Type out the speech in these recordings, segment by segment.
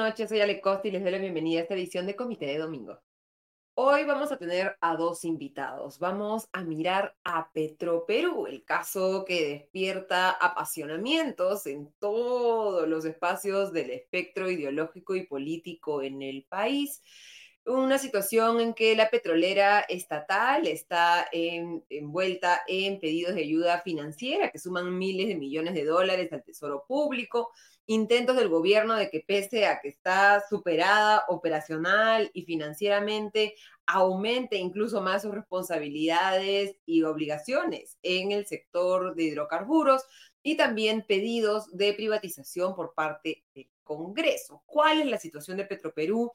noches, soy Ale Costa y les doy la bienvenida a esta edición de Comité de Domingo. Hoy vamos a tener a dos invitados. Vamos a mirar a Petroperú, el caso que despierta apasionamientos en todos los espacios del espectro ideológico y político en el país una situación en que la petrolera estatal está envuelta en pedidos de ayuda financiera que suman miles de millones de dólares al Tesoro Público, intentos del gobierno de que pese a que está superada operacional y financieramente, aumente incluso más sus responsabilidades y obligaciones en el sector de hidrocarburos y también pedidos de privatización por parte del Congreso. ¿Cuál es la situación de Petroperú?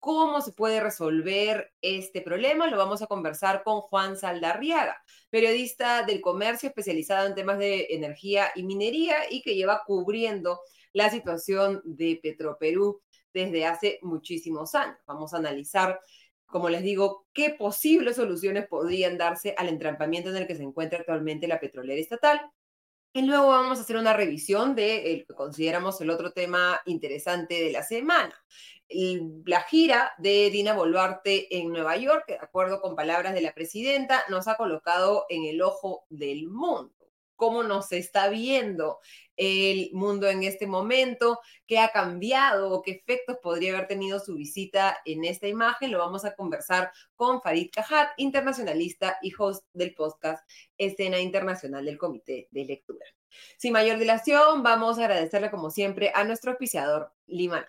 ¿Cómo se puede resolver este problema? Lo vamos a conversar con Juan Saldarriaga, periodista del comercio especializado en temas de energía y minería y que lleva cubriendo la situación de Petroperú desde hace muchísimos años. Vamos a analizar, como les digo, qué posibles soluciones podrían darse al entrampamiento en el que se encuentra actualmente la petrolera estatal. Y luego vamos a hacer una revisión de lo que consideramos el otro tema interesante de la semana, la gira de Dina Boluarte en Nueva York, de acuerdo con palabras de la presidenta, nos ha colocado en el ojo del mundo. ¿Cómo nos está viendo el mundo en este momento? ¿Qué ha cambiado o qué efectos podría haber tenido su visita en esta imagen? Lo vamos a conversar con Farid Cajat, internacionalista y host del podcast Escena Internacional del Comité de Lectura. Sin mayor dilación, vamos a agradecerle como siempre a nuestro auspiciador Limana.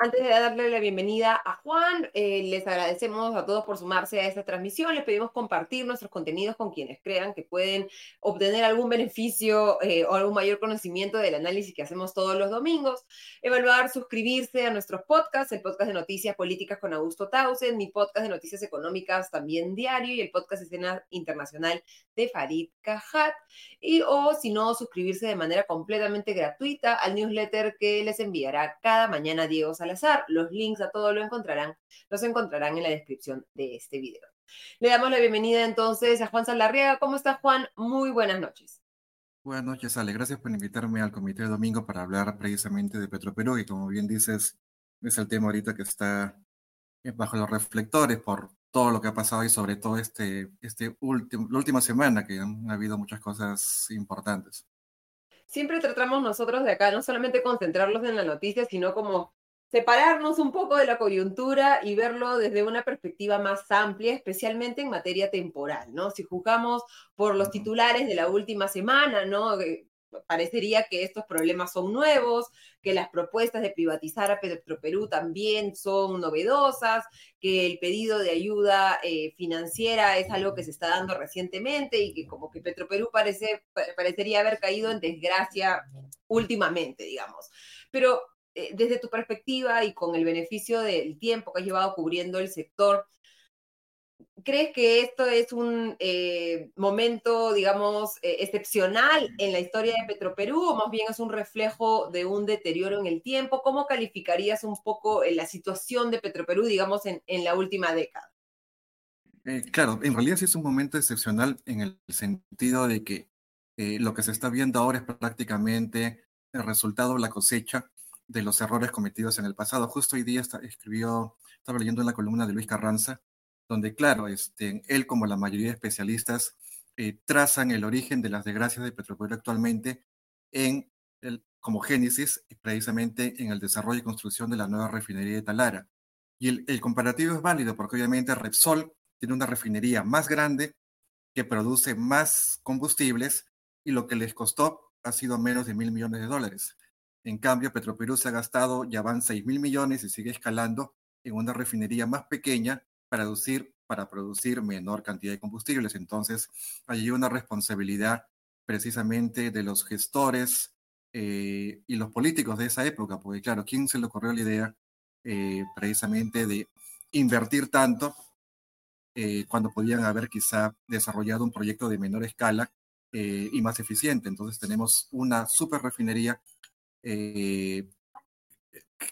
Antes de darle la bienvenida a Juan, eh, les agradecemos a todos por sumarse a esta transmisión. Les pedimos compartir nuestros contenidos con quienes crean que pueden obtener algún beneficio eh, o algún mayor conocimiento del análisis que hacemos todos los domingos. Evaluar, suscribirse a nuestros podcasts, el podcast de noticias políticas con Augusto Tausen, mi podcast de noticias económicas también diario y el podcast Escena Internacional de Farid Cajat. Y o si no, suscribirse de manera completamente gratuita al newsletter que les enviará cada mañana Diego Salazar azar. Los links a todo lo encontrarán, los encontrarán en la descripción de este video. Le damos la bienvenida entonces a Juan Salarriaga. ¿Cómo está Juan? Muy buenas noches. Buenas noches, Ale. Gracias por invitarme al comité de domingo para hablar precisamente de Petroperú, y como bien dices, es el tema ahorita que está bajo los reflectores por todo lo que ha pasado y sobre todo este, este último, la última semana que han habido muchas cosas importantes. Siempre tratamos nosotros de acá no solamente concentrarlos en la noticia, sino como separarnos un poco de la coyuntura y verlo desde una perspectiva más amplia, especialmente en materia temporal, ¿no? Si juzgamos por los titulares de la última semana, ¿no? Parecería que estos problemas son nuevos, que las propuestas de privatizar a Petroperú también son novedosas, que el pedido de ayuda eh, financiera es algo que se está dando recientemente y que como que Petroperú parece, parecería haber caído en desgracia últimamente, digamos. Pero eh, desde tu perspectiva y con el beneficio del tiempo que has llevado cubriendo el sector, ¿crees que esto es un eh, momento, digamos, eh, excepcional en la historia de Petroperú o más bien es un reflejo de un deterioro en el tiempo? ¿Cómo calificarías un poco la situación de Petroperú, digamos, en, en la última década? claro, en realidad sí es un momento excepcional en el sentido de que lo que se está viendo ahora es prácticamente el resultado de la cosecha de los errores cometidos en el pasado. Justo hoy día escribió, estaba leyendo en la columna de Luis Carranza, donde, claro, este, él como la mayoría de especialistas eh, trazan el origen de las desgracias de Petroperú actualmente en el, como génesis, precisamente en el desarrollo y construcción de la nueva refinería de Talara. Y el comparativo es válido porque obviamente Repsol tiene una refinería más grande que produce más combustibles y lo que les costó ha sido menos de mil millones de dólares. En cambio, Petroperú se ha gastado, ya van 6 mil millones y sigue escalando en una refinería más pequeña para producir, para producir menor cantidad de combustibles. Entonces, hay una responsabilidad precisamente de los gestores eh, y los políticos de esa época, porque claro, ¿quién se le ocurrió la idea eh, precisamente de invertir tanto eh, cuando podían haber quizá desarrollado un proyecto de menor escala y más eficiente? Entonces tenemos una super refinería eh,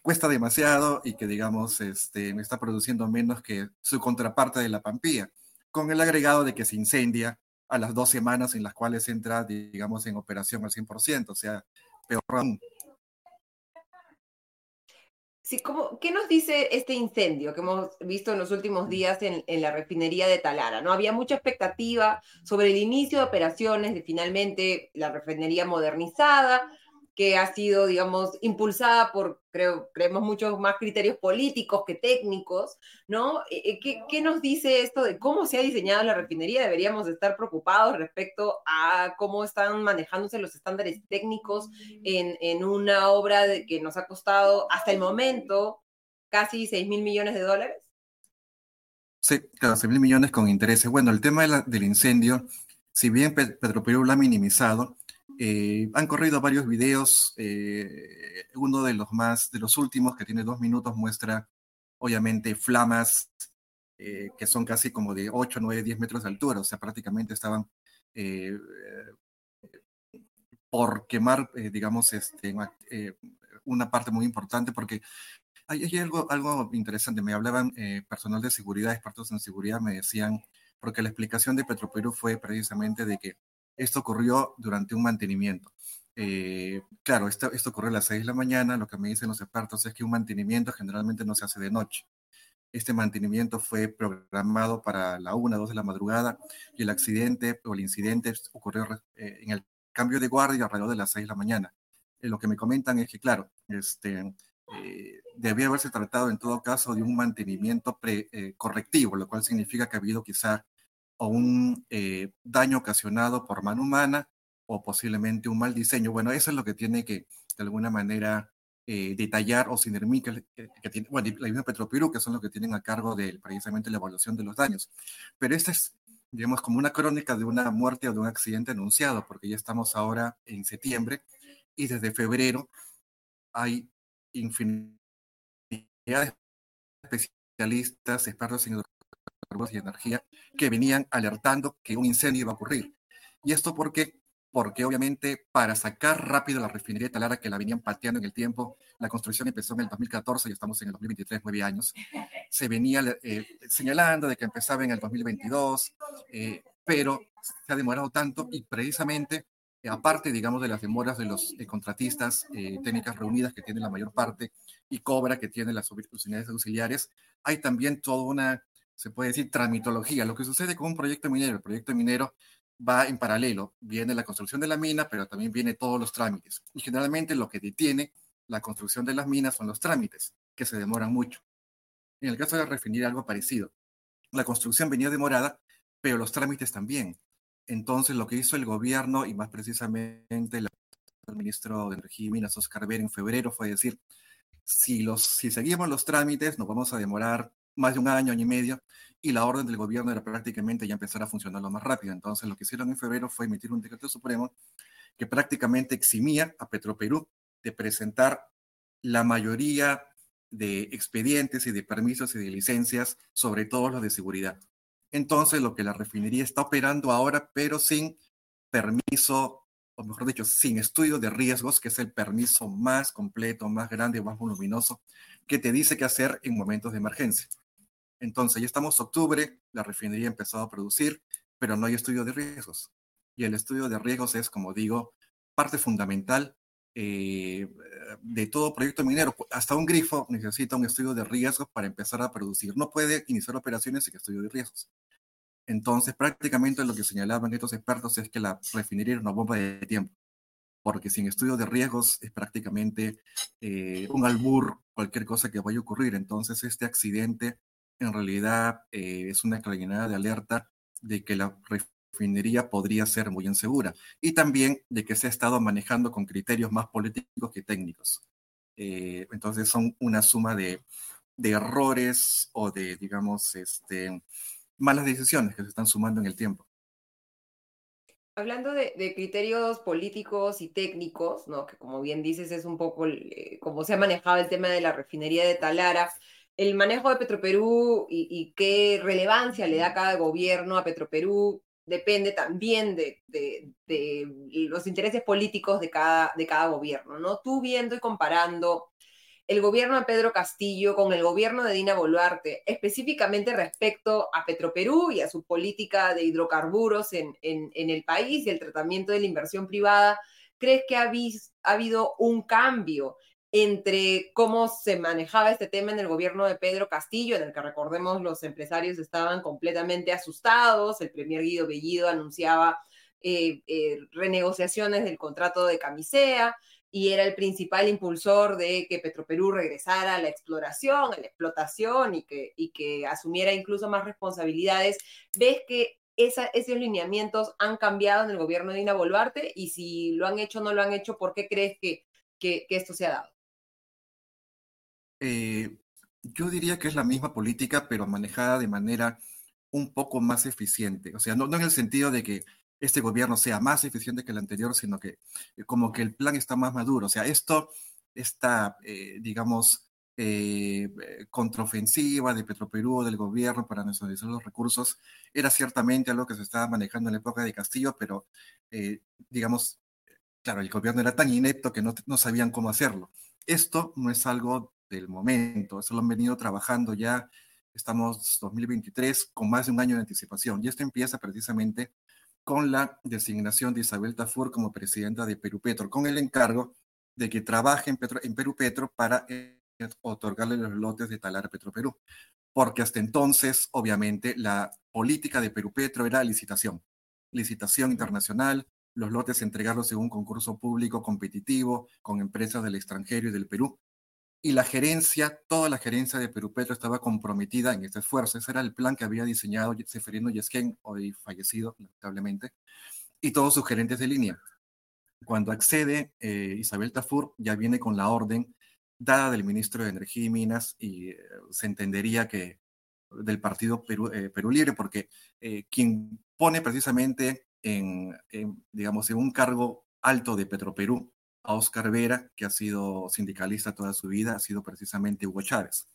cuesta demasiado y que, digamos, este, está produciendo menos que su contraparte de la Pampía, con el agregado de que se incendia a las dos semanas en las cuales entra, digamos, en operación al 100%, o sea, peor aún. Sí, ¿cómo, ¿qué nos dice este incendio que hemos visto en los últimos días en, en, la refinería de Talara? ¿no? Había mucha expectativa sobre el inicio de operaciones de finalmente la refinería modernizada, que ha sido, digamos, impulsada por, creo, creemos, muchos más criterios políticos que técnicos, ¿no? Eh, eh, ¿Qué, ¿Qué, nos dice esto de cómo se ha diseñado la refinería? Deberíamos estar preocupados respecto a cómo están manejándose los estándares técnicos en, en una obra que nos ha costado hasta el momento casi 6 mil millones de dólares. Sí, claro, 6 mil millones con intereses. Bueno, el tema del incendio, si bien Petroperú lo ha minimizado, eh, han corrido varios videos. Eh, uno de los más, de los últimos, que tiene dos minutos, muestra obviamente flamas eh, que son casi como de 8, 9, 10 metros de altura. O sea, prácticamente estaban eh, por quemar, digamos, este, una parte muy importante, porque hay, hay algo, algo interesante. Me hablaban personal de seguridad, expertos en seguridad, me decían, porque la explicación de Petroperú fue precisamente de que esto ocurrió durante un mantenimiento. Eh, claro, esto, esto ocurrió a las 6 de la mañana. Lo que me dicen los expertos es que un mantenimiento generalmente no se hace de noche. Este mantenimiento fue programado para la 1, 2 de la madrugada y el accidente o el incidente ocurrió eh, en el cambio de guardia alrededor de las 6 de la mañana. Eh, lo que me comentan es que, claro, este, eh, debía haberse tratado en todo caso de un mantenimiento pre, eh, correctivo, lo cual significa que ha habido quizá o un eh, daño ocasionado por mano humana o posiblemente un mal diseño. Bueno, eso es lo que tiene que, de alguna manera, eh, detallar o Sinermi, que, que, tiene, bueno, la misma Petropiru, que son los que tienen a cargo de precisamente la evaluación de los daños. Pero esta es, digamos, como una crónica de una muerte o de un accidente anunciado, porque ya estamos ahora en septiembre y desde febrero hay infinidad de especialistas, expertos en y energía que venían alertando que un incendio iba a ocurrir. ¿Y esto por qué? Porque obviamente para sacar rápido la refinería de Talara que la venían pateando en el tiempo, la construcción empezó en el 2014 y estamos en el 2023, nueve años, se venía eh, señalando de que empezaba en el 2022, eh, pero se ha demorado tanto y precisamente eh, aparte, digamos, de las demoras de los eh, contratistas eh, técnicas reunidas que tienen la mayor parte y Cobra que tiene las unidades auxiliares, hay también toda una se puede decir, tramitología. Lo que sucede con un proyecto minero, el proyecto minero va en paralelo. Viene la construcción de la mina, pero también viene todos los trámites. Y generalmente lo que detiene la construcción de las minas son los trámites, que se demoran mucho. En el caso de la refinería, algo parecido. La construcción venía demorada, pero los trámites también. Entonces, lo que hizo el gobierno, y más precisamente el ministro de Energía y Minas, Oscar Ver, en febrero, fue decir, si, los, si seguimos los trámites, nos vamos a demorar más de un año, año y medio, y la orden del gobierno era prácticamente ya empezar a funcionar lo más rápido. Entonces, lo que hicieron en febrero fue emitir un decreto supremo que prácticamente eximía a Petroperú de presentar la mayoría de expedientes y de permisos y de licencias, sobre todo los de seguridad. Entonces, lo que la refinería está operando ahora, pero sin permiso, o mejor dicho, sin estudio de riesgos, que es el permiso más completo, más grande, más voluminoso, que te dice qué hacer en momentos de emergencia. Entonces, ya estamos octubre, la refinería ha empezado a producir, pero no hay estudio de riesgos. Y el estudio de riesgos es, como digo, parte fundamental eh, de todo proyecto minero. Hasta un grifo necesita un estudio de riesgos para empezar a producir. No puede iniciar operaciones sin estudio de riesgos. Entonces, prácticamente lo que señalaban estos expertos es que la refinería era una bomba de tiempo, porque sin estudio de riesgos es prácticamente eh, un albur, cualquier cosa que vaya a ocurrir. Entonces, este accidente en realidad eh, es una claridad de alerta de que la refinería podría ser muy insegura y también de que se ha estado manejando con criterios más políticos que técnicos. Eh, entonces son una suma de, errores o de, digamos, este, malas decisiones que se están sumando en el tiempo. Hablando de, de, criterios políticos y técnicos, ¿no? que como bien dices es un poco eh, como se ha manejado el tema de la refinería de Talara, el manejo de Petroperú y, y, qué relevancia le da cada gobierno a Petroperú depende también de, de, de, los intereses políticos de cada, de cada gobierno, ¿no? Tú viendo y comparando el gobierno de Pedro Castillo con el gobierno de Dina Boluarte, específicamente respecto a Petroperú y a su política de hidrocarburos en, en, el país y el tratamiento de la inversión privada, ¿crees que ha, ha habido un cambio entre cómo se manejaba este tema en el gobierno de Pedro Castillo, en el que recordemos los empresarios estaban completamente asustados, el primer Guido Bellido anunciaba eh, eh, renegociaciones del contrato de camisea y era el principal impulsor de que Petroperú regresara a la exploración, a la explotación y que, y que asumiera incluso más responsabilidades. ¿Ves que esos lineamientos han cambiado en el gobierno de Dina Boluarte? Y si lo han hecho o no lo han hecho, ¿por qué crees que, que esto se ha dado? Eh, yo diría que es la misma política, pero manejada de manera un poco más eficiente. O sea, no, en el sentido de que este gobierno sea más eficiente que el anterior, sino que eh, como que el plan está más maduro. O sea, esto, esta, eh, digamos, contraofensiva de Petroperú, del gobierno para nacionalizar los recursos, era ciertamente algo que se estaba manejando en la época de Castillo, pero, digamos, claro, el gobierno era tan inepto que no, no sabían cómo hacerlo. Esto no es algo del momento. Eso lo han venido trabajando ya, estamos 2023 con más de un año de anticipación. Y esto empieza precisamente con la designación de Isabel Tafur como presidenta de Perú Petro, con el encargo de que trabaje en, Petro, Perú Petro para eh, otorgarle los lotes de Talar Petro Perú. Porque hasta entonces, obviamente, la política de Perú Petro era licitación. Licitación internacional, los lotes entregarlos en un concurso público competitivo con empresas del extranjero y del Perú y la gerencia, toda la gerencia de Perú Petro estaba comprometida en este esfuerzo. Ese era el plan que había diseñado Seferino Yesquén, hoy fallecido, lamentablemente, y todos sus gerentes de línea. Cuando accede eh, Isabel Tafur, ya viene con la orden dada del ministro de Energía y Minas y eh, se entendería que del partido Perú, eh, Perú Libre, porque quien pone precisamente en, en, digamos, en un cargo alto de Petroperú a Oscar Vera, que ha sido sindicalista toda su vida, ha sido precisamente Hugo Chávez.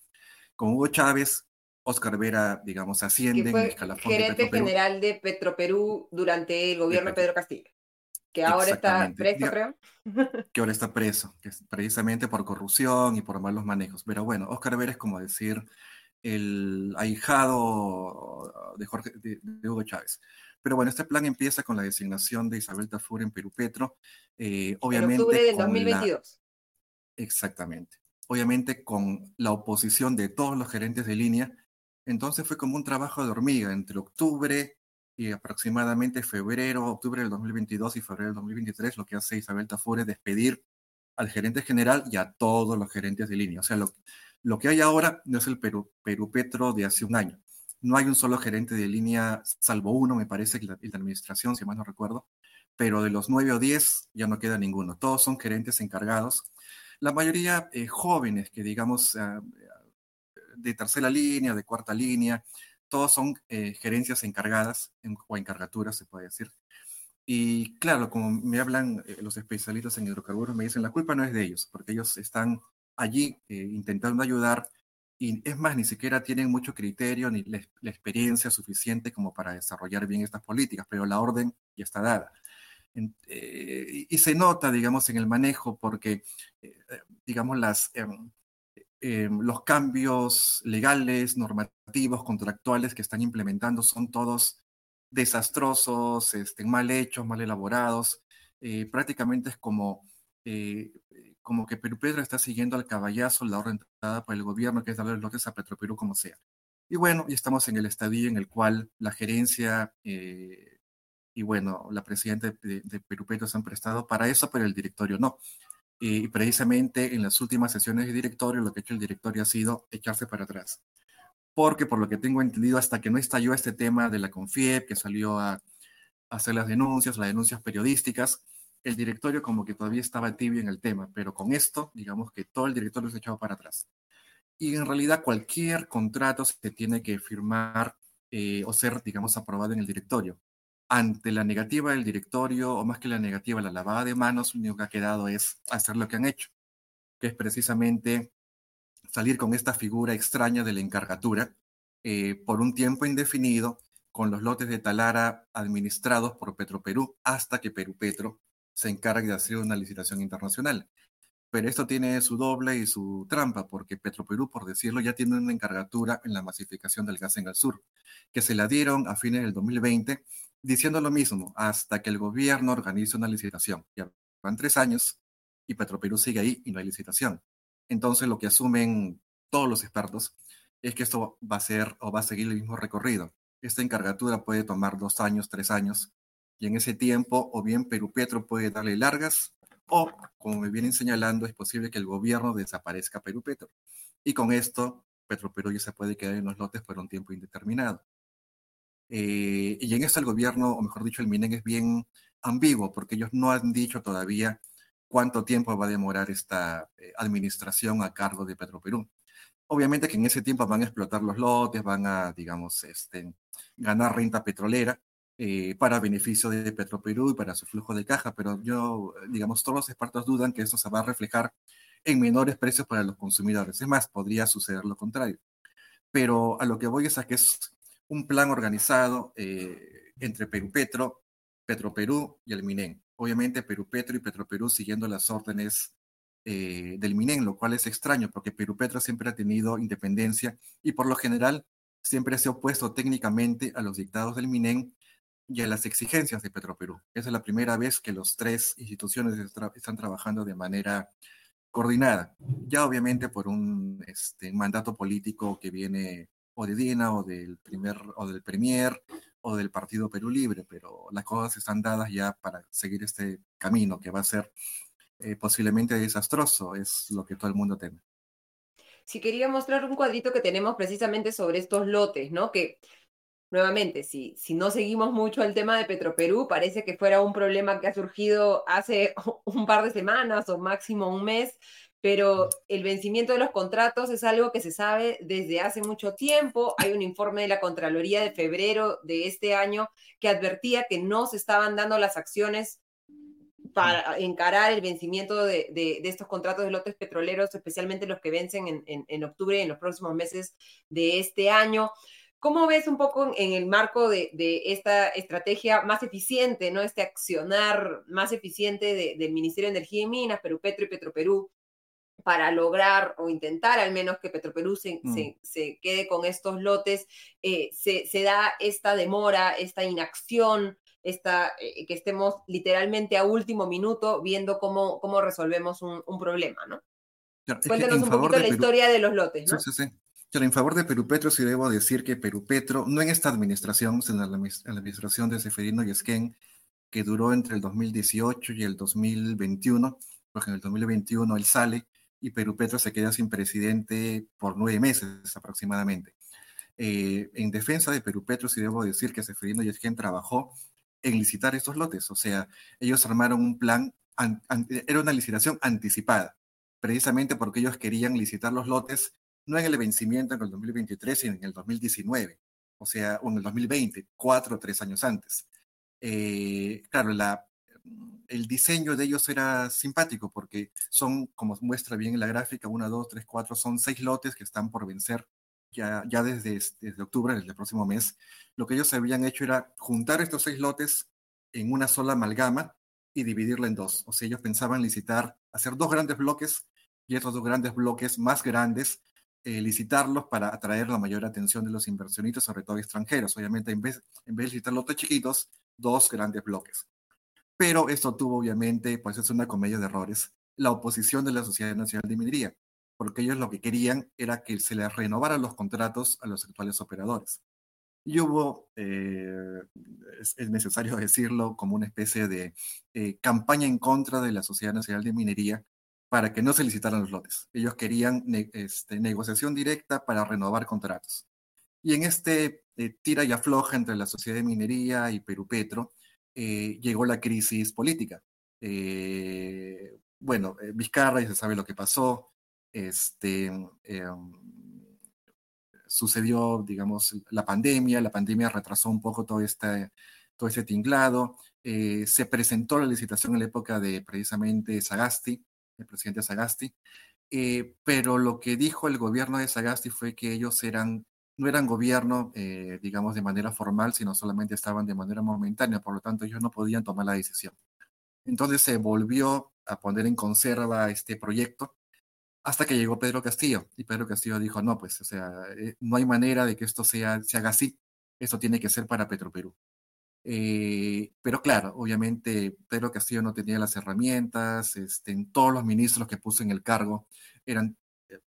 Con Hugo Chávez, Oscar Vera, digamos, asciende en el escalafón gerente general de Petroperú durante el gobierno de, Pedro Castillo, que ahora está preso, creo. Que ahora está preso, que es precisamente por corrupción y por malos manejos. Pero bueno, Oscar Vera es como decir el ahijado de, Jorge, de Hugo Chávez. Pero bueno, este plan empieza con la designación de Isabel Tafur en Perú Petro. Eh, obviamente, en octubre del 2022. Exactamente. Obviamente con la oposición de todos los gerentes de línea. Entonces fue como un trabajo de hormiga entre octubre y aproximadamente febrero, octubre del 2022 y febrero del 2023. Lo que hace Isabel Tafur es despedir al gerente general y a todos los gerentes de línea. O sea, lo, lo que hay ahora no es el Perú, Perú Petro de hace un año no hay un solo gerente de línea, salvo uno, me parece, que la, administración, si mal no recuerdo, pero de los nueve o diez ya no queda ninguno. Todos son gerentes encargados. La mayoría eh, jóvenes, que digamos ah, de tercera línea, de cuarta línea, todos son eh, gerencias encargadas o encargaturas, se puede decir. Y claro, como me hablan eh, los especialistas en hidrocarburos, me dicen, la culpa no es de ellos, porque ellos están allí intentando ayudar y es más, ni siquiera tienen mucho criterio ni la, experiencia suficiente como para desarrollar bien estas políticas, pero la orden ya está dada. Eh, y se nota, digamos, en el manejo porque, eh, digamos, em, em, los cambios legales, normativos, contractuales que están implementando son todos desastrosos, este, mal hechos, mal elaborados. Eh, prácticamente es como como que Perú Petro está siguiendo al caballazo la orden dada por el gobierno, que es darle lotes a Petroperú como sea. Y bueno, y estamos en el estadio en el cual la gerencia eh, y bueno, la presidenta de, Perú Petro se han prestado para eso, pero el directorio no. Y precisamente en las últimas sesiones de directorio, lo que ha hecho el directorio ha sido echarse para atrás. Porque por lo que tengo entendido, hasta que no estalló este tema de la CONFIEP, que salió a hacer las denuncias, las denuncias periodísticas, el directorio como que todavía estaba tibio en el tema, pero con esto, digamos que todo el directorio se ha para atrás. Y en realidad cualquier contrato se tiene que firmar eh, o ser, digamos, aprobado en el directorio. Ante la negativa del directorio, o más que la negativa, la lavada de manos, lo único que ha quedado es hacer lo que han hecho, que es precisamente salir con esta figura extraña de la encargatura eh, por un tiempo indefinido con los lotes de Talara administrados por Petroperú hasta que Perú Petro se encarga de hacer una licitación internacional. pero esto tiene su doble y su trampa, porque Petroperú, por decirlo, ya tiene una encargatura en la masificación del gas en el sur, que se la dieron a fines del 2020, diciendo lo mismo, hasta que el gobierno organice una licitación. Ya van tres años y Petroperú sigue ahí y no hay licitación. Entonces, lo que asumen todos los expertos es que esto va a ser o va a seguir el mismo recorrido. Esta encargatura puede tomar dos años, tres años, y en ese tiempo, o bien Perú Petro puede darle largas o, como me vienen señalando, es posible que el gobierno desaparezca Perú Petro. Y con esto, Petro Perú ya se puede quedar en los lotes por un tiempo indeterminado. Eh, y en esto el gobierno, o mejor dicho, el MINEN es bien ambiguo, porque ellos no han dicho todavía cuánto tiempo va a demorar esta eh, administración a cargo de Petro Perú. Obviamente que en ese tiempo van a explotar los lotes, van a, digamos, este, ganar renta petrolera, eh, para beneficio de Petroperú y para su flujo de caja, pero yo, digamos, todos los expertos dudan que esto se va a reflejar en menores precios para los consumidores. Es más, podría suceder lo contrario. Pero a lo que voy es a que es un plan organizado eh, entre Perú Petro, Petroperú y el Minen. Obviamente Perú Petro y Petroperú siguiendo las órdenes eh, del Minen, lo cual es extraño porque Perú Petro siempre ha tenido independencia y por lo general siempre se ha opuesto técnicamente a los dictados del Minen y a las exigencias de Petroperú. Esa es la primera vez que los tres instituciones están trabajando de manera coordinada, ya obviamente por un este, mandato político que viene o de Dina o del primer o del Premier o del Partido Perú Libre, pero las cosas están dadas ya para seguir este camino que va a ser eh, posiblemente desastroso, es lo que todo el mundo teme. Si quería mostrar un cuadrito que tenemos precisamente sobre estos lotes, ¿no? Que nuevamente, si, si no seguimos mucho el tema de Petroperú, parece que fuera un problema que ha surgido hace un par de semanas o máximo un mes, pero el vencimiento de los contratos es algo que se sabe desde hace mucho tiempo. Hay un informe de la Contraloría de febrero de este año que advertía que no se estaban dando las acciones para encarar el vencimiento de, de, estos contratos de lotes petroleros, especialmente los que vencen en, en, en octubre y en los próximos meses de este año. ¿Cómo ves un poco en el marco de, esta estrategia más eficiente, ¿no? este accionar más eficiente del Ministerio de Energía y Minas, Perú Petro y Petroperú, para lograr o intentar al menos que Petroperú se, mm. se, quede con estos lotes, eh, se, se, da esta demora, esta inacción, esta, eh, que estemos literalmente a último minuto viendo cómo, cómo resolvemos un, problema, ¿no? Cuéntanos un poquito la historia de los lotes, ¿no? Sí, sí, sí en favor de Perú Petro sí debo decir que Perú Petro, no en esta administración, sino en la, administración de Seferino y Esquén, que duró entre el 2018 y el 2021, porque en el 2021 él sale y Perú Petro se queda sin presidente por nueve meses aproximadamente. Eh, en defensa de Perú Petro sí debo decir que Seferino y Esquén trabajó en licitar estos lotes, o sea, ellos armaron un plan, era una licitación anticipada, precisamente porque ellos querían licitar los lotes no en el vencimiento en el 2023, sino en el 2019, o sea, o en el 2020, cuatro o tres años antes. Eh, claro, la, el diseño de ellos era simpático porque son, como muestra bien en la gráfica, una, dos, tres, cuatro, son seis lotes que están por vencer ya, ya desde, desde octubre, desde el próximo mes. Lo que ellos habían hecho era juntar estos seis lotes en una sola amalgama y dividirla en dos. O sea, ellos pensaban licitar, hacer dos grandes bloques y estos dos grandes bloques más grandes eh, licitarlos para atraer la mayor atención de los inversionistas, sobre todo extranjeros. Obviamente, en vez, en vez de licitar lotes chiquitos, dos grandes bloques. Pero esto tuvo, obviamente, pues es una comedia de errores, la oposición de la Sociedad Nacional de Minería, porque ellos lo que querían era que se les renovaran los contratos a los actuales operadores. Y hubo, eh, es, necesario decirlo, como una especie de eh, campaña en contra de la Sociedad Nacional de Minería, para que no se licitaran los lotes. Ellos querían este, negociación directa para renovar contratos. Y en este eh, tira y afloja entre la Sociedad de Minería y Perú Petro, eh, llegó la crisis política. Eh, bueno, Vizcarra ya se sabe lo que pasó. Este, sucedió, digamos, la pandemia. La pandemia retrasó un poco todo este, todo este tinglado. se presentó la licitación en la época de precisamente Sagasti el presidente Sagasti, eh, pero lo que dijo el gobierno de Sagasti fue que ellos eran, no eran gobierno, eh, digamos, de manera formal, sino solamente estaban de manera momentánea, por lo tanto ellos no podían tomar la decisión. Entonces se volvió a poner en conserva este proyecto hasta que llegó Pedro Castillo. Y Pedro Castillo dijo, no, pues, o sea, eh, no hay manera de que esto sea, se haga así. Esto tiene que ser para Petroperú. Eh, pero claro, obviamente Pedro Castillo no tenía las herramientas, este, todos los ministros que puso en el cargo eran eh,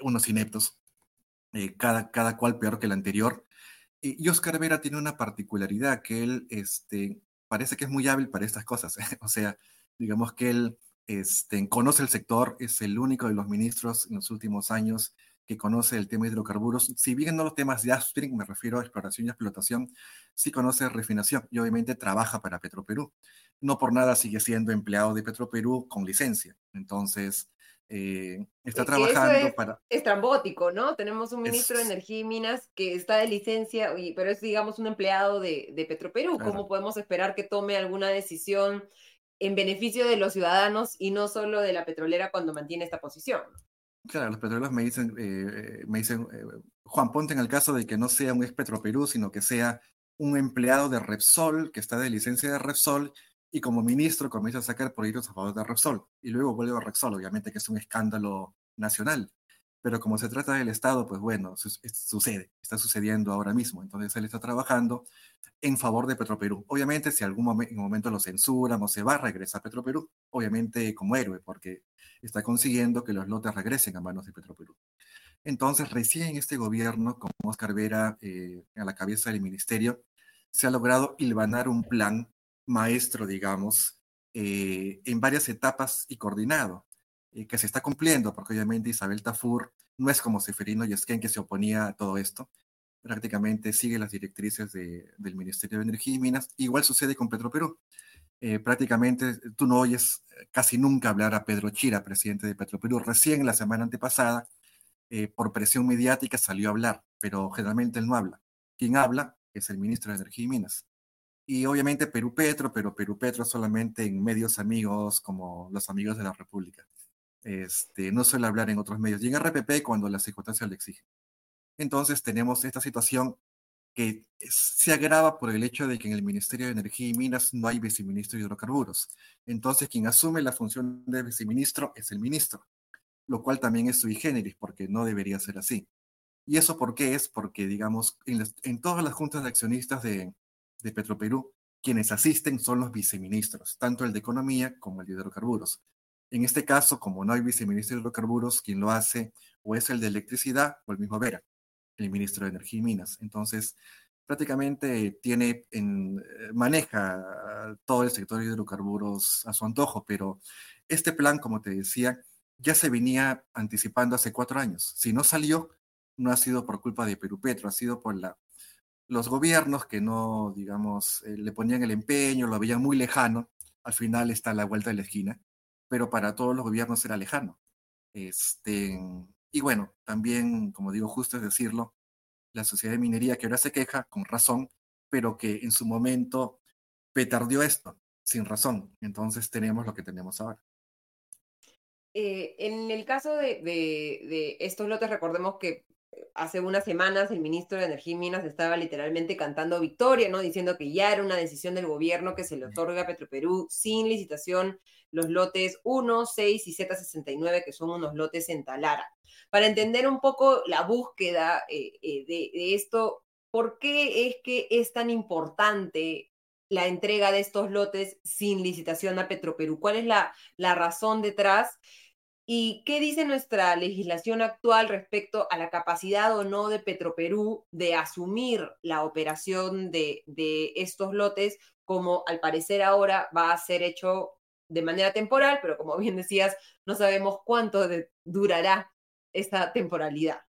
unos ineptos, cada, cada cual peor que el anterior. Y Oscar Vera tiene una particularidad que él este, parece que es muy hábil para estas cosas. o sea, digamos que él este, conoce el sector, es el único de los ministros en los últimos años que conoce el tema de hidrocarburos. Si bien no los temas de upstream, me refiero a exploración y explotación, sí conoce refinación y obviamente trabaja para Petroperú. No por nada sigue siendo empleado de Petroperú con licencia. Entonces, eh, está trabajando es para... Estrambótico, ¿no? Tenemos un ministro de Energía y Minas que está de licencia, pero es, digamos, un empleado de, de Petroperú. ¿Cómo podemos esperar que tome alguna decisión en beneficio de los ciudadanos y no solo de la petrolera cuando mantiene esta posición. Claro, los petroleros me dicen, eh, me dicen eh, Juan, ponte en el caso de que no sea un ex Petroperú, sino que sea un empleado de Repsol, que está de licencia de Repsol, y como ministro comienza a sacar proyectos a favor de Repsol, y luego vuelve a Repsol, obviamente que es un escándalo nacional. Pero como se trata del Estado, pues bueno, sucede, está sucediendo ahora mismo. Entonces él está trabajando en favor de Petroperú. Obviamente, si algún momento lo censuran o se va, a regresar a Petroperú, obviamente como héroe, porque está consiguiendo que los lotes regresen a manos de Petroperú. Entonces, recién este gobierno, con Oscar Vera eh, a la cabeza del ministerio, se ha logrado hilvanar un plan maestro, digamos, eh, en varias etapas y coordinado que se está cumpliendo, porque obviamente Isabel Tafur no es como Seferino y Esquén que se oponía a todo esto, prácticamente sigue las directrices del Ministerio de Energía y Minas. Igual sucede con Petroperú. Eh, prácticamente tú no oyes eh, casi nunca hablar a Pedro Chira, presidente de Petroperú. Recién la semana antepasada, eh, por presión mediática, salió a hablar, pero generalmente él no habla. Quien habla es el ministro de Energía y Minas. Y obviamente Perú Petro, pero Perú Petro solamente en medios amigos como los amigos de la República. Este, no suele hablar en otros medios. Y en RPP cuando la circunstancia le exige. Entonces tenemos esta situación que se agrava por el hecho de que en el Ministerio de Energía y Minas no hay viceministro de hidrocarburos. Entonces quien asume la función de viceministro es el ministro, lo cual también es sui generis, porque no debería ser así. ¿Y eso por qué es? Porque, digamos, en, todas las juntas de accionistas de, de Petroperú, quienes asisten son los viceministros, tanto el de Economía como el de Hidrocarburos. En este caso, como no hay viceministro de hidrocarburos, quien lo hace o es el de electricidad o el mismo Vera, el ministro de Energía y Minas. Entonces, prácticamente tiene en, eh, maneja todo el sector de hidrocarburos a su antojo, pero este plan, como te decía, ya se venía anticipando hace cuatro años. Si no salió, no ha sido por culpa de Perú Petro, ha sido por la, los gobiernos que no, digamos, eh, le ponían el empeño, lo veían muy lejano, al final está a la vuelta de la esquina pero para todos los gobiernos era lejano. Este, y bueno, también, como digo, justo es decirlo, la sociedad de minería que ahora se queja, con razón, pero que en su momento petardió esto, sin razón. Entonces tenemos lo que tenemos ahora. Eh, en el caso de, de, estos lotes, recordemos que hace unas semanas el ministro de Energía y Minas estaba literalmente cantando victoria, ¿no? Diciendo que ya era una decisión del gobierno que se le otorga a Petroperú sin licitación los lotes 1, 6 y Z69, que son unos lotes en Talara. Para entender un poco la búsqueda eh, eh, de, esto, ¿por qué es que es tan importante la entrega de estos lotes sin licitación a Petroperú? ¿Cuál es la, la razón detrás? ¿Y qué dice nuestra legislación actual respecto a la capacidad o no de Petroperú de asumir la operación de, estos lotes, como al parecer ahora va a ser hecho de manera temporal, pero como bien decías, no sabemos cuánto durará esta temporalidad?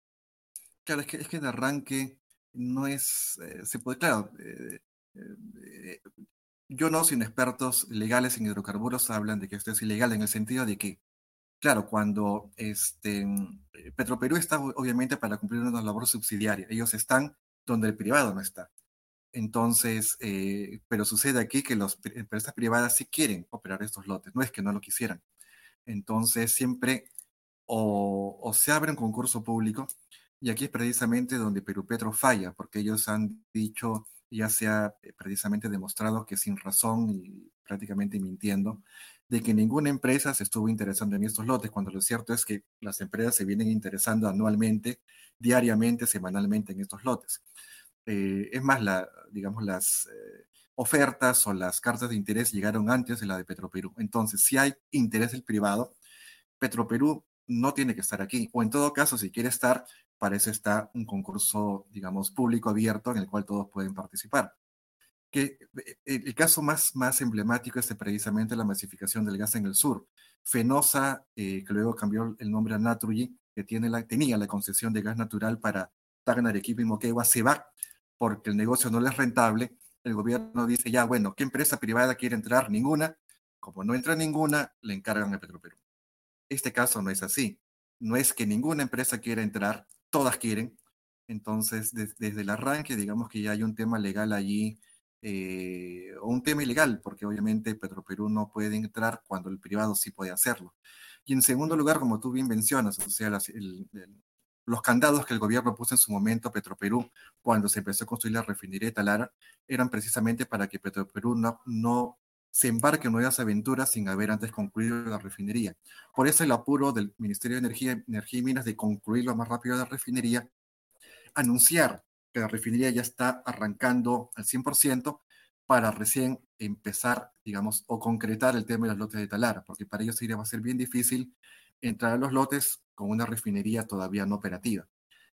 Claro, es que, es que de arranque no es, eh, se puede, claro, eh, eh, yo no, sin expertos legales en hidrocarburos, hablan de que esto es ilegal en el sentido de que Claro, cuando este, Petroperú está obviamente para cumplir una labor subsidiaria, ellos están donde el privado no está. Entonces, eh, pero sucede aquí que las empresas privadas sí quieren operar estos lotes, no es que no lo quisieran. Entonces, siempre o, se abre un concurso público, y aquí es precisamente donde Perú Petro falla, porque ellos han dicho, ya se ha eh, precisamente demostrado que sin razón y prácticamente mintiendo, de que ninguna empresa se estuvo interesando en estos lotes, cuando lo cierto es que las empresas se vienen interesando anualmente, diariamente, semanalmente en estos lotes. Eh, es más, la, digamos, las eh, ofertas o las cartas de interés llegaron antes de la de Petroperú. Entonces, si hay interés del privado, Petroperú no tiene que estar aquí. O en todo caso, si quiere estar, para eso está un concurso, digamos, público abierto en el cual todos pueden participar. Que eh, el caso más, más emblemático es precisamente la masificación del gas en el sur. Fenosa, que luego cambió el nombre a Naturgy, que tiene la, tenía la concesión de gas natural para Tacna, Arequipa y Moquegua, se va porque el negocio no le es rentable, el gobierno dice, ya, bueno, ¿qué empresa privada quiere entrar? Ninguna. Como no entra ninguna, le encargan a Petroperú. Este caso no es así. No es que ninguna empresa quiera entrar, todas quieren. Entonces, desde el arranque, digamos que ya hay un tema legal allí, eh, o un tema ilegal, porque obviamente Petroperú no puede entrar cuando el privado sí puede hacerlo. Y en segundo lugar, como tú bien mencionas, o sea, el, los candados que el gobierno puso en su momento a Petroperú cuando se empezó a construir la refinería de Talara eran precisamente para que Petroperú no, no se embarque en nuevas aventuras sin haber antes concluido la refinería. Por eso el apuro del Ministerio de Energía, Energía y Minas de concluir lo más rápido la refinería, anunciar que la refinería ya está arrancando al 100% para recién empezar, digamos, o concretar el tema de los lotes de Talara, porque para ellos iría va a ser bien difícil entrar a los lotes con una refinería todavía no operativa.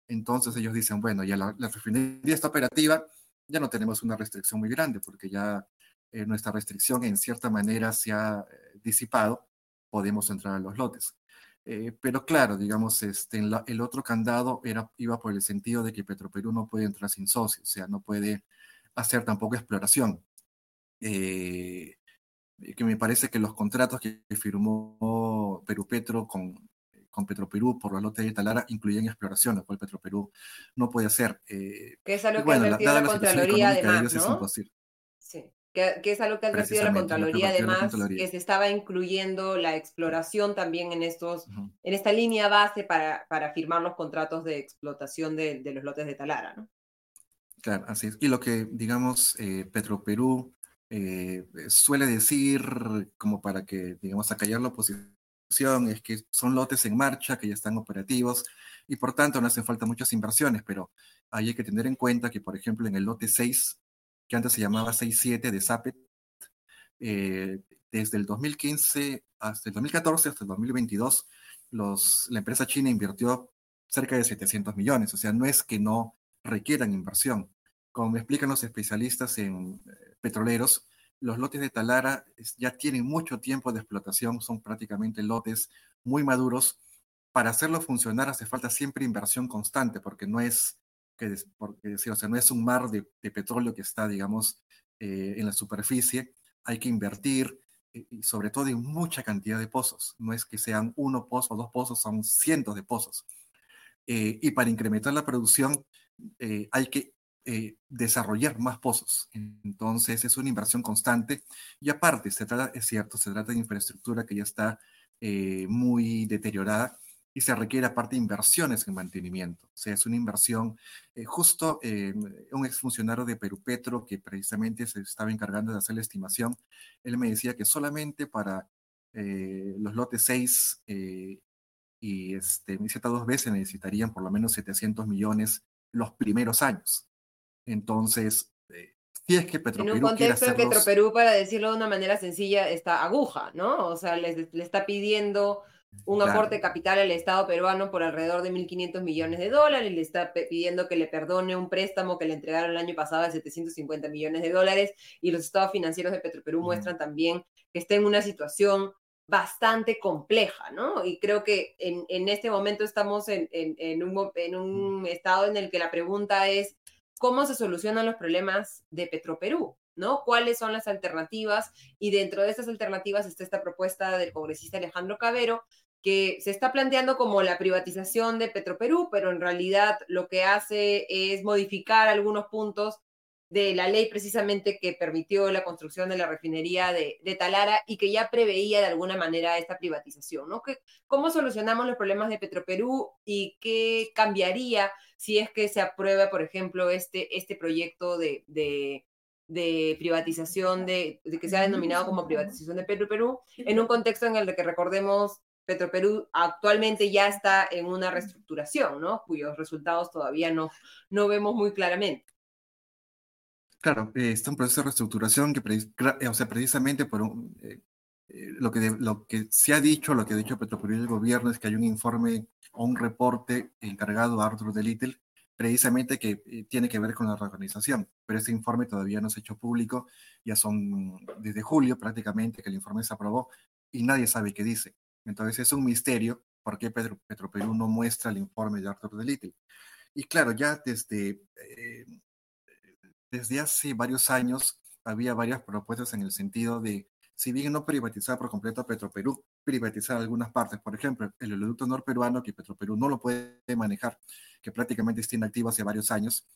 Entonces ellos dicen, bueno, ya la, refinería está operativa, ya no tenemos una restricción muy grande porque ya eh, nuestra restricción en cierta manera se ha eh, disipado, podemos entrar a los lotes. Eh, pero claro, digamos, este, el otro candado era, iba por el sentido de que Petroperú no puede entrar sin socio, o sea, no puede hacer tampoco exploración. que me parece que los contratos que firmó Perú Petro con, con Petroperú por la lote de Talara incluyen exploración, lo cual Petroperú no puede hacer. Eh, que es algo que ha advertido la, Contraloría además, ¿no? Sí, que, es algo que ha advertido la Contraloría además, que se estaba incluyendo la exploración también en, estos, en esta línea base para, para firmar los contratos de explotación de, de, los lotes de Talara, ¿no? Claro, así es. Y lo que, digamos, eh, Petroperú eh, suele decir como para que, digamos, acallar la oposición es que son lotes en marcha, que ya están operativos y por tanto no hacen falta muchas inversiones, pero hay que tener en cuenta que, por ejemplo, en el lote 6, que antes se llamaba 6-7 de Zapet, eh, desde el 2015 hasta el 2014 hasta el 2022, los, la empresa china invirtió cerca de 700 millones, o sea, no es que no requieran inversión. Como me explican los especialistas en eh, petroleros, los lotes de Talara ya tienen mucho tiempo de explotación, son prácticamente lotes muy maduros. Para hacerlo funcionar hace falta siempre inversión constante, porque no es, que, porque, o sea, no es un mar de, petróleo que está, digamos, eh, en la superficie. Hay que invertir, eh, y sobre todo en mucha cantidad de pozos. No es que sean uno pozo o dos pozos, son cientos de pozos. Eh, y para incrementar la producción hay que eh, desarrollar más pozos. Entonces es una inversión constante y aparte, se trata, es cierto, se trata de infraestructura que ya está eh, muy deteriorada y se requiere aparte inversiones en mantenimiento. O sea, es una inversión. Eh, justo un exfuncionario de Perú Petro que precisamente se estaba encargando de hacer la estimación, él me decía que solamente para los lotes 6 y este, dos veces necesitarían por lo menos 700 millones los primeros años. Entonces, eh, si es que Petroperú. En un contexto que Petroperú, para decirlo de una manera sencilla, está aguja, ¿no? O sea, le, está pidiendo un aporte capital al Estado peruano por alrededor de 1.500 millones de dólares, le está pidiendo que le perdone un préstamo que le entregaron el año pasado de 750 millones de dólares, y los estados financieros de Petroperú muestran también que está en una situación bastante compleja, ¿no? Y creo que en, en este momento estamos en, en, un, en un estado en el que la pregunta es, cómo se solucionan los problemas de Petroperú, ¿no? ¿Cuáles son las alternativas? Y dentro de estas alternativas está esta propuesta del congresista Alejandro Cabero, que se está planteando como la privatización de Petroperú, pero en realidad lo que hace es modificar algunos puntos de la ley precisamente que permitió la construcción de la refinería de, Talara y que ya preveía de alguna manera esta privatización, ¿no? ¿Cómo solucionamos los problemas de Petroperú y qué cambiaría si es que se aprueba, por ejemplo, este, este proyecto de, de privatización, de, que se ha denominado como privatización de Petro Perú, en un contexto en el que recordemos Petroperú actualmente ya está en una reestructuración, ¿no? Cuyos resultados todavía no, no vemos muy claramente. Claro, eh, está un proceso de reestructuración que, o sea, precisamente por eh, eh, lo, que se ha dicho, lo que ha dicho Petroperú y el gobierno es que hay un informe o un reporte encargado a Arthur de Little precisamente que tiene que ver con la reorganización, pero ese informe todavía no se ha hecho público, ya son desde julio prácticamente que el informe se aprobó y nadie sabe qué dice. Entonces es un misterio por qué Petro, Petroperú no muestra el informe de Arthur de Little. Y claro, ya desde, eh, desde hace varios años había varias propuestas en el sentido de, si bien no privatizar por completo a Petroperú, privatizar algunas partes. Por ejemplo, el oleoducto norperuano, que Petroperú no lo puede manejar, que prácticamente está inactivo hace varios años,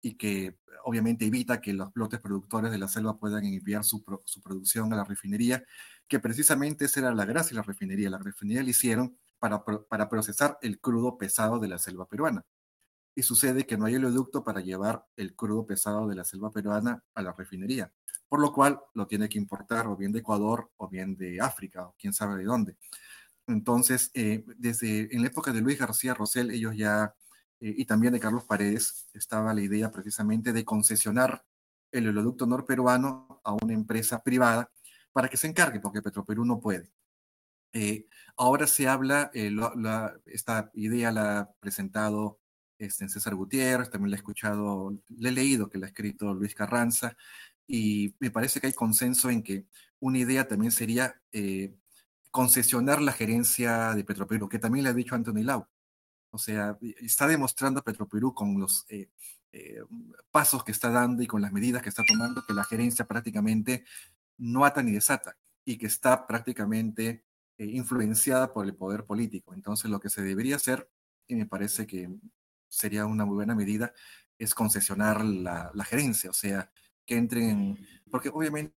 y que obviamente evita que los lotes productores de la selva puedan enviar su, producción a la refinería, que precisamente esa era la gracia de la refinería. La refinería la hicieron para procesar el crudo pesado de la selva peruana. Y sucede que no hay oleoducto para llevar el crudo pesado de la selva peruana a la refinería, por lo cual lo tiene que importar o bien de Ecuador o bien de África o quién sabe de dónde. Entonces, eh, desde en la época de Luis García Rosell, ellos ya eh, y también de Carlos Paredes, estaba la idea precisamente de concesionar el oleoducto norperuano a una empresa privada para que se encargue, porque Petroperú no puede. Eh, ahora se habla, esta idea la ha presentado este, César Gutiérrez, también la he escuchado, le he leído que la ha escrito Luis Carranza, y me parece que hay consenso en que una idea también sería concesionar la gerencia de Petroperú, que también le ha dicho Anthony Lau. O sea, está demostrando Petroperú con los eh, eh, pasos que está dando y con las medidas que está tomando que la gerencia prácticamente no ata ni desata y que está prácticamente eh, influenciada por el poder político. Entonces, lo que se debería hacer, y me parece que sería una muy buena medida, es concesionar la, la gerencia, o sea, que entren, porque obviamente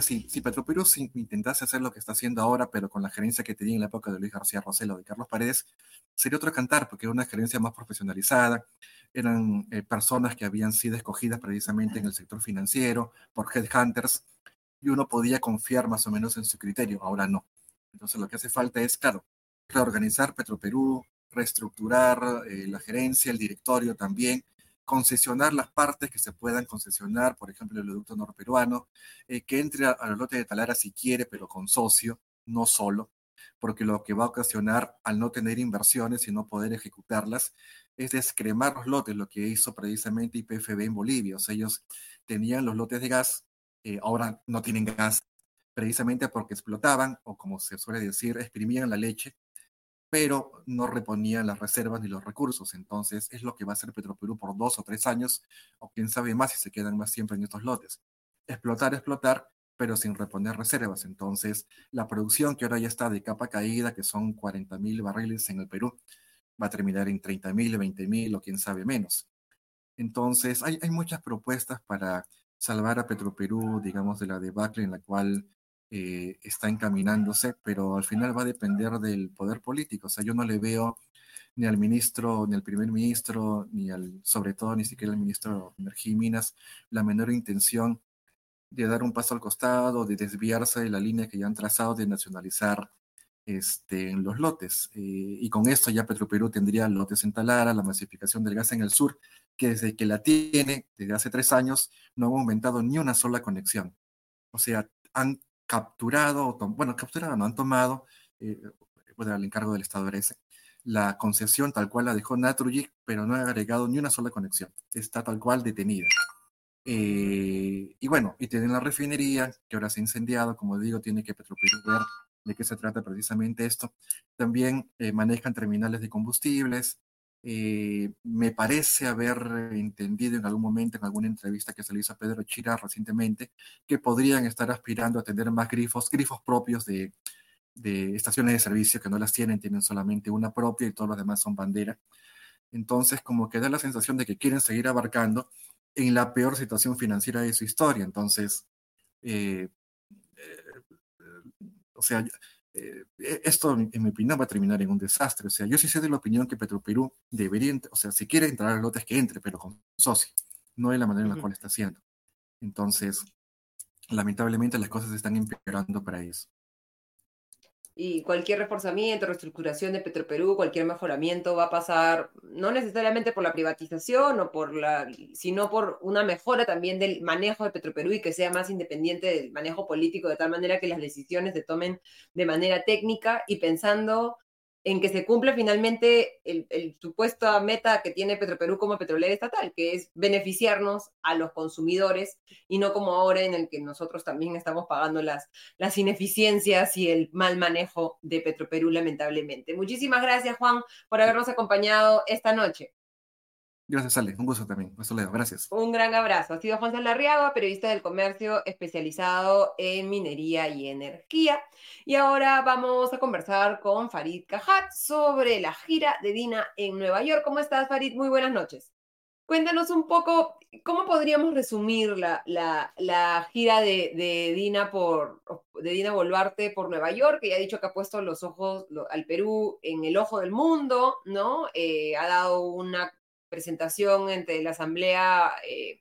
si, si Petroperú intentase hacer lo que está haciendo ahora, pero con la gerencia que tenía en la época de Luis García Roselo de Carlos Paredes, sería otro cantar, porque era una gerencia más profesionalizada, eran eh, personas que habían sido escogidas precisamente en el sector financiero por headhunters, y uno podía confiar más o menos en su criterio, ahora no. Entonces lo que hace falta es, claro, reorganizar Petroperú, reestructurar eh, la gerencia, el directorio también, concesionar las partes que se puedan concesionar, por ejemplo, el oleoducto norperuano, eh, que entre al lote de Talara si quiere, pero con socio, no solo, porque lo que va a ocasionar al no tener inversiones y no poder ejecutarlas es descremar los lotes, lo que hizo precisamente IPFB en Bolivia. O sea, ellos tenían los lotes de gas, eh, ahora no tienen gas, precisamente porque explotaban, o como se suele decir, exprimían la leche pero no reponían las reservas ni los recursos. Entonces, es lo que va a hacer Petroperú por dos o tres años, o quién sabe más si se quedan más siempre en estos lotes. Explotar, explotar, pero sin reponer reservas. Entonces, la producción que ahora ya está de capa caída, que son 40 mil barriles en el Perú, va a terminar en 30 mil, 20 mil o quién sabe menos. Entonces, hay, hay muchas propuestas para salvar a Petroperú, digamos, de la debacle en la cual eh, está encaminándose, pero al final va a depender del poder político. O sea, yo no le veo ni al ministro, ni al primer ministro, ni al, sobre todo, ni siquiera al ministro de Energía y Minas, la menor intención de dar un paso al costado, de desviarse de la línea que ya han trazado de nacionalizar este, los lotes. Eh, y con esto ya Petroperú tendría lotes en Talara, la masificación del gas en el sur, que desde que la tiene, desde hace tres años, no ha aumentado ni una sola conexión. O sea, han capturado, bueno, capturado, no han tomado, eh, bueno, el encargo del Estado ese, la concesión tal cual la dejó Naturgy, pero no ha agregado ni una sola conexión. Está tal cual detenida. Eh, y bueno, y tienen la refinería, que ahora se ha incendiado, como digo, tiene que Petroperú ver de qué se trata precisamente esto. También eh, manejan terminales de combustibles, eh, me parece haber entendido en algún momento, en alguna entrevista que se le hizo a Pedro Chira recientemente, que podrían estar aspirando a tener más grifos, grifos propios de, estaciones de servicio que no las tienen, tienen solamente una propia y todos los demás son bandera. Entonces, como que da la sensación de que quieren seguir abarcando en la peor situación financiera de su historia. Entonces, eh, eh, o sea, eh, e, esto, en mi opinión, va a terminar en un desastre. O sea, yo sí sé de la opinión que Petroperú debería, o sea, si quiere entrar a lotes, que entre, pero con socio, no de la manera en la cual está haciendo. Entonces, lamentablemente las cosas están empeorando para eso y cualquier reforzamiento, reestructuración de Petroperú, cualquier mejoramiento va a pasar no necesariamente por la privatización o por la, sino por una mejora también del manejo de Petroperú y que sea más independiente del manejo político de tal manera que las decisiones se tomen de manera técnica y pensando en que se cumple finalmente el, el supuesto meta que tiene Petroperú como petrolera estatal, que es beneficiarnos a los consumidores y no como ahora en el que nosotros también estamos pagando las, las ineficiencias y el mal manejo de Petroperú, lamentablemente. Muchísimas gracias, Juan, por habernos acompañado esta noche. Gracias, Ale. Un gusto también. Hasta luego. Gracias. Un gran abrazo. Ha sido Juan Salarriaga, periodista del comercio especializado en minería y energía. Y ahora vamos a conversar con Farid Cajat sobre la gira de Dina en Nueva York. ¿Cómo estás, Farid? Muy buenas noches. Cuéntanos un poco, ¿cómo podríamos resumir la, la, gira de, Dina por, de Dina Boluarte por Nueva York? Que ya ha dicho que ha puesto los ojos al Perú en el ojo del mundo, ¿no? Eh, ha dado una presentación ante la Asamblea eh,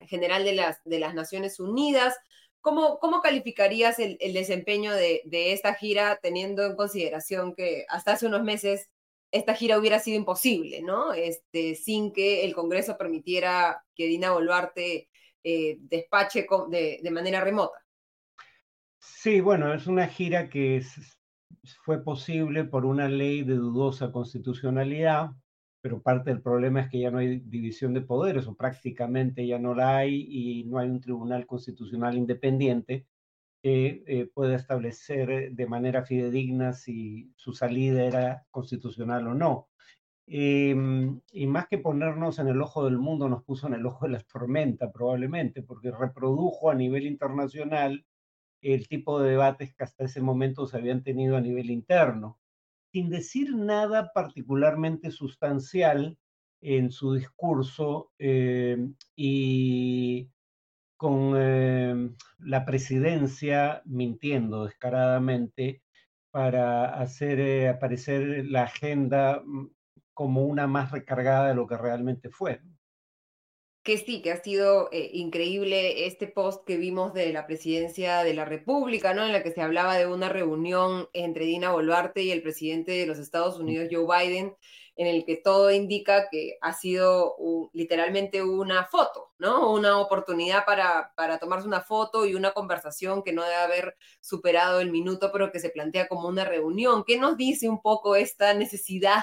General de las, de las Naciones Unidas. ¿Cómo, cómo calificarías el, desempeño de, esta gira teniendo en consideración que hasta hace unos meses esta gira hubiera sido imposible, ¿no? Este, sin que el Congreso permitiera que Dina Boluarte eh, despache de, de, manera remota. Sí, bueno, es una gira que fue posible por una ley de dudosa constitucionalidad, pero parte del problema es que ya no hay división de poderes o prácticamente ya no la hay y no hay un tribunal constitucional independiente que eh, pueda establecer de manera fidedigna si su salida era constitucional o no. Em, y más que ponernos en el ojo del mundo, nos puso en el ojo de la tormenta probablemente, porque reprodujo a nivel internacional el tipo de debates que hasta ese momento se habían tenido a nivel interno sin decir nada particularmente sustancial en su discurso eh, y con eh, la presidencia mintiendo descaradamente para hacer eh, aparecer la agenda mm, como una más recargada de lo que realmente fue que sí, que ha sido eh, increíble este post que vimos de la presidencia de la República, ¿no? En la que se hablaba de una reunión entre Dina Boluarte y el presidente de los Estados Unidos, Joe Biden, en el que todo indica que ha sido literalmente una foto, ¿no? Una oportunidad para, para tomarse una foto y una conversación que no debe haber superado el minuto, pero que se plantea como una reunión. ¿Qué nos dice un poco esta necesidad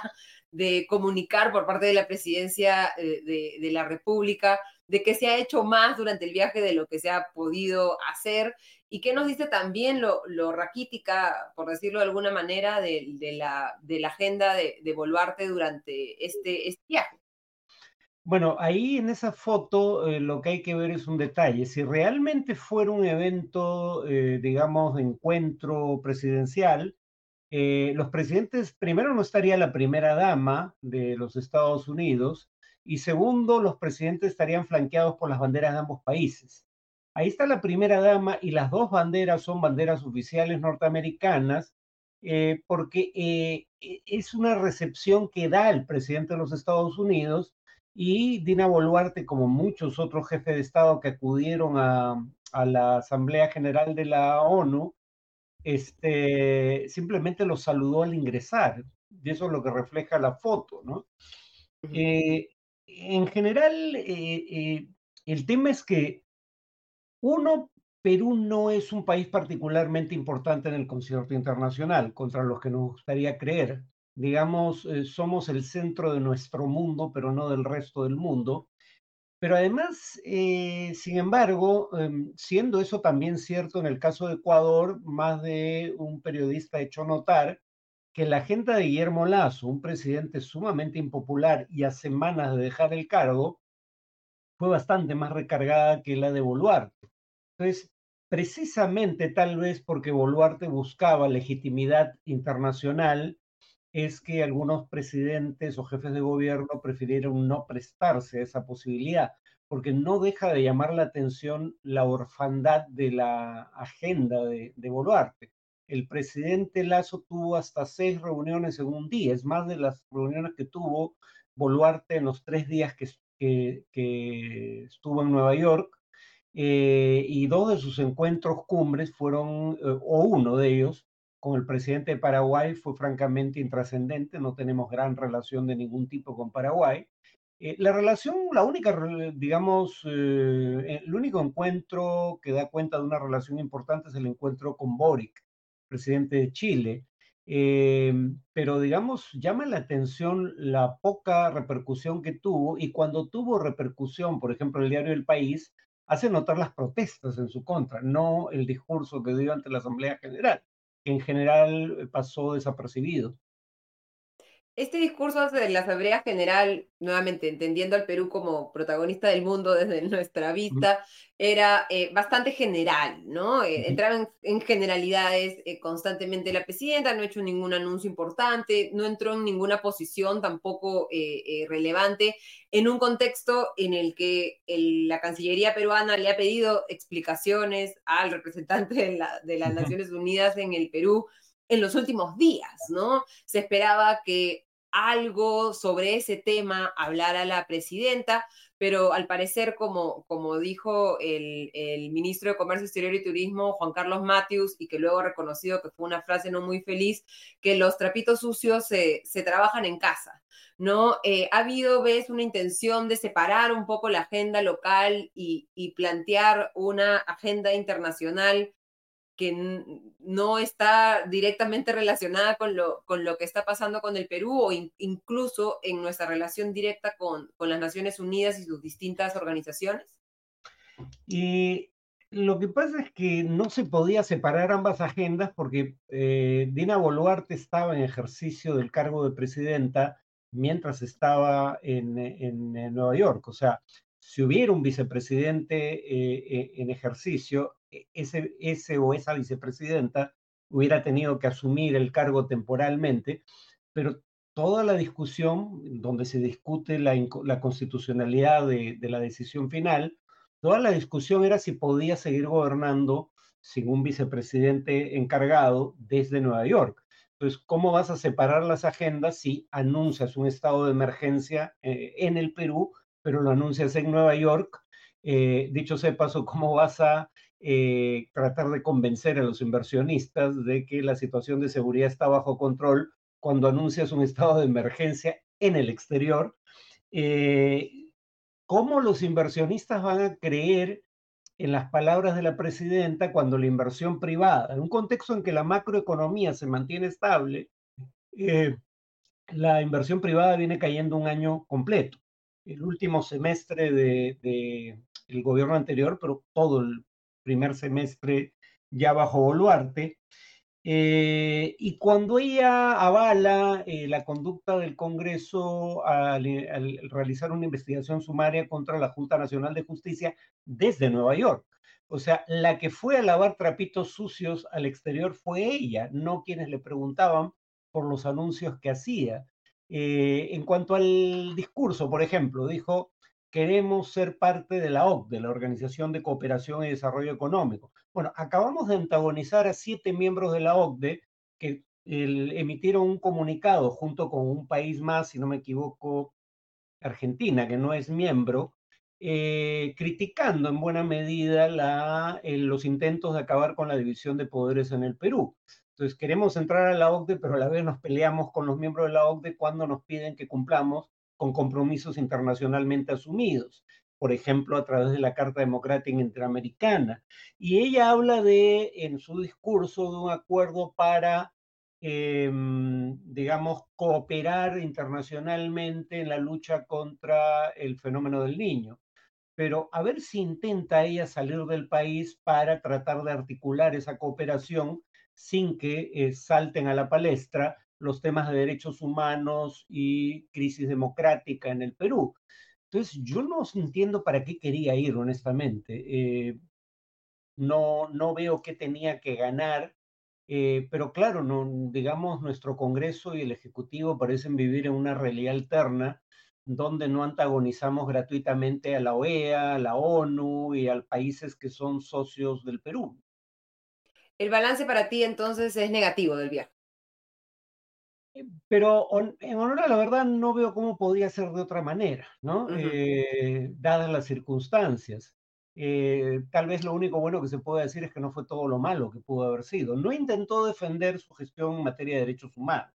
de comunicar por parte de la presidencia eh, de, la República de que se ha hecho más durante el viaje de lo que se ha podido hacer y que nos dice también lo, raquítica, por decirlo de alguna manera, de, la, de la, agenda de, Boluarte durante este, este, viaje. Bueno, ahí en esa foto eh, lo que hay que ver es un detalle. Si realmente fuera un evento, eh, digamos, de encuentro presidencial, eh, los presidentes, primero no estaría la primera dama de los Estados Unidos y segundo, los presidentes estarían flanqueados por las banderas de ambos países. Ahí está la primera dama y las dos banderas son banderas oficiales norteamericanas eh, porque eh, e, es una recepción que da el presidente de los Estados Unidos y Dina Boluarte, como muchos otros jefes de Estado que acudieron a, a la Asamblea General de la ONU, este, simplemente los saludó al ingresar. Y eso es lo que refleja la foto, ¿no? Eh, en general, eh, eh, el tema es que, uno, Perú no es un país particularmente importante en el concierto internacional, contra los que nos gustaría creer. Digamos, somos el centro de nuestro mundo, pero no del resto del mundo. Pero además, eh, sin embargo, em, siendo eso también cierto en el caso de Ecuador, más de un periodista ha hecho notar que la agenda de Guillermo Lazo, un presidente sumamente impopular y a semanas de dejar el cargo, fue bastante más recargada que la de Boluarte. Entonces, precisamente tal vez porque Boluarte buscaba legitimidad internacional, es que algunos presidentes o jefes de gobierno prefirieron no prestarse a esa posibilidad, porque no deja de llamar la atención la orfandad de la agenda de, Boluarte. El presidente Lazo tuvo hasta seis reuniones en un día, es más de las reuniones que tuvo Boluarte en los tres días que, que, que estuvo en Nueva York, eh, y dos de sus encuentros cumbres fueron, eh, o uno de ellos, con el presidente de Paraguay fue francamente intrascendente, no tenemos gran relación de ningún tipo con Paraguay. Eh, la relación, la única, digamos, el único encuentro que da cuenta de una relación importante es el encuentro con Boric, presidente de Chile. pero digamos, llama la atención la poca repercusión que tuvo y cuando tuvo repercusión, por ejemplo, el diario El País, hace notar las protestas en su contra, no el discurso que dio ante la Asamblea General, en general eh, pasó desapercibido. Este discurso de la Asamblea General, nuevamente entendiendo al Perú como protagonista del mundo desde nuestra vista, era eh, bastante general, ¿no? Eh, entraba en, generalidades eh, constantemente la presidenta, no ha hecho ningún anuncio importante, no entró en ninguna posición tampoco relevante en un contexto en el que la Cancillería peruana le ha pedido explicaciones al representante de, de las Naciones Unidas en el Perú en los últimos días, ¿no? Se esperaba que algo sobre ese tema hablara la presidenta, pero al parecer, como, como dijo el, ministro de Comercio Exterior y Turismo, Juan Carlos Matthews, y que luego ha reconocido que fue una frase no muy feliz, que los trapitos sucios se, trabajan en casa. ¿no? Eh, ha habido, ves, una intención de separar un poco la agenda local y, y plantear una agenda internacional que no está directamente relacionada con lo, con lo que está pasando con el Perú o incluso en nuestra relación directa con, con, las Naciones Unidas y sus distintas organizaciones? Y lo que pasa es que no se podía separar ambas agendas porque eh, Dina Boluarte estaba en ejercicio del cargo de presidenta mientras estaba en, en, Nueva York. O sea, si hubiera un vicepresidente eh, eh, en ejercicio, ese, ese o esa vicepresidenta hubiera tenido que asumir el cargo temporalmente, pero toda la discusión donde se discute la, la constitucionalidad de, de, la decisión final, toda la discusión era si podía seguir gobernando sin un vicepresidente encargado desde Nueva York. Entonces, ¿cómo vas a separar las agendas si anuncias un estado de emergencia eh, en el Perú, pero lo anuncias en Nueva York? Eh, dicho sea paso, ¿cómo vas a eh, tratar de convencer a los inversionistas de que la situación de seguridad está bajo control cuando anuncias un estado de emergencia en el exterior. Eh, ¿Cómo los inversionistas van a creer en las palabras de la presidenta cuando la inversión privada, en un contexto en que la macroeconomía se mantiene estable, eh, la inversión privada viene cayendo un año completo? El último semestre del de, el gobierno anterior, pero todo el primer semestre ya bajo Boluarte. Eh, y cuando ella avala eh, la conducta del Congreso al, realizar una investigación sumaria contra la Junta Nacional de Justicia desde Nueva York. O sea, la que fue a lavar trapitos sucios al exterior fue ella, no quienes le preguntaban por los anuncios que hacía. Eh, en cuanto al discurso, por ejemplo, dijo, queremos ser parte de la OCDE, la Organización de Cooperación y Desarrollo Económico. Bueno, acabamos de antagonizar a siete miembros de la OCDE que emitieron un comunicado junto con un país más, si no me equivoco, Argentina, que no es miembro, eh, criticando en buena medida la, eh, los intentos de acabar con la división de poderes en el Perú. Entonces, queremos entrar a la OCDE, pero a la vez nos peleamos con los miembros de la OCDE cuando nos piden que cumplamos con compromisos internacionalmente asumidos, por ejemplo, a través de la Carta Democrática Interamericana. Y ella habla de, en su discurso, de un acuerdo para, em, digamos, cooperar internacionalmente en la lucha contra el fenómeno del niño. Pero a ver si intenta ella salir del país para tratar de articular esa cooperación sin que eh, salten a la palestra los temas de derechos humanos y crisis democrática en el Perú. Entonces, yo no entiendo para qué quería ir, honestamente. Eh, no, no veo qué tenía que ganar, eh, pero claro, no, digamos, nuestro Congreso y el Ejecutivo parecen vivir en una realidad alterna donde no antagonizamos gratuitamente a la OEA, a la ONU y a países que son socios del Perú. El balance para ti entonces es negativo del viaje. Pero en honor a la verdad no veo cómo podía ser de otra manera, ¿no? Eh, dadas las circunstancias. eh, tal vez lo único bueno que se puede decir es que no fue todo lo malo que pudo haber sido. No intentó defender su gestión en materia de derechos humanos,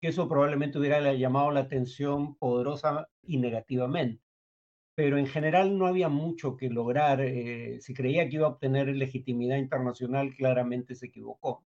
que eso probablemente hubiera llamado la atención poderosa y negativamente. Pero en general no había mucho que lograr. Eh, si creía que iba a obtener legitimidad internacional, claramente se equivocó.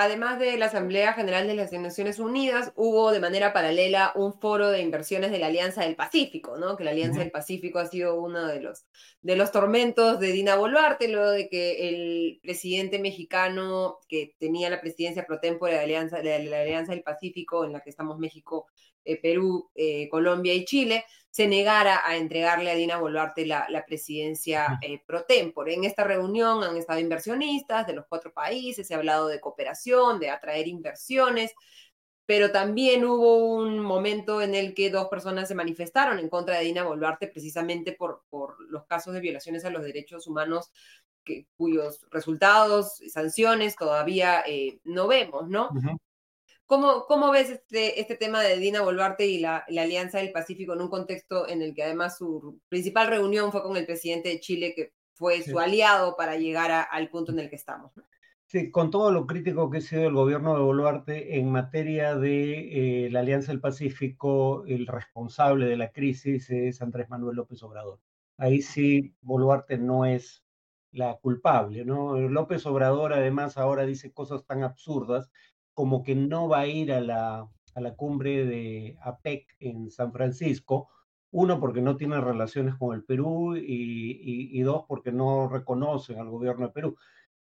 Además de la Asamblea General de las Naciones Unidas, hubo de manera paralela un foro de inversiones de la Alianza del Pacífico, ¿no? Que la Alianza del Pacífico ha sido uno de los, de los tormentos de Dina Boluarte, luego de que el presidente mexicano que tenía la presidencia pro tempore de la Alianza, de la Alianza del Pacífico, en la que estamos México, eh, Perú, eh, Colombia y Chile, se negara a entregarle a Dina Boluarte la, presidencia eh, pro tempore. En esta reunión han estado inversionistas de los cuatro países, se ha hablado de cooperación, de atraer inversiones, pero también hubo un momento en el que dos personas se manifestaron en contra de Dina Boluarte precisamente por, por los casos de violaciones a los derechos humanos que, cuyos resultados, sanciones todavía no vemos, ¿no? ¿Cómo, ¿Cómo, ves este, este tema de Dina Boluarte y la, Alianza del Pacífico en un contexto en el que además su principal reunión fue con el presidente de Chile, que fue su aliado para llegar al punto en el que estamos? Sí, con todo lo crítico que ha sido el gobierno de Boluarte en materia de eh, la Alianza del Pacífico, el responsable de la crisis es Andrés Manuel López Obrador. Ahí sí, Boluarte no es la culpable, ¿no? López Obrador además ahora dice cosas tan absurdas como que no va a ir a la, a la cumbre de APEC en San Francisco, uno porque no tiene relaciones con el Perú y, y, dos porque no reconocen al gobierno de Perú.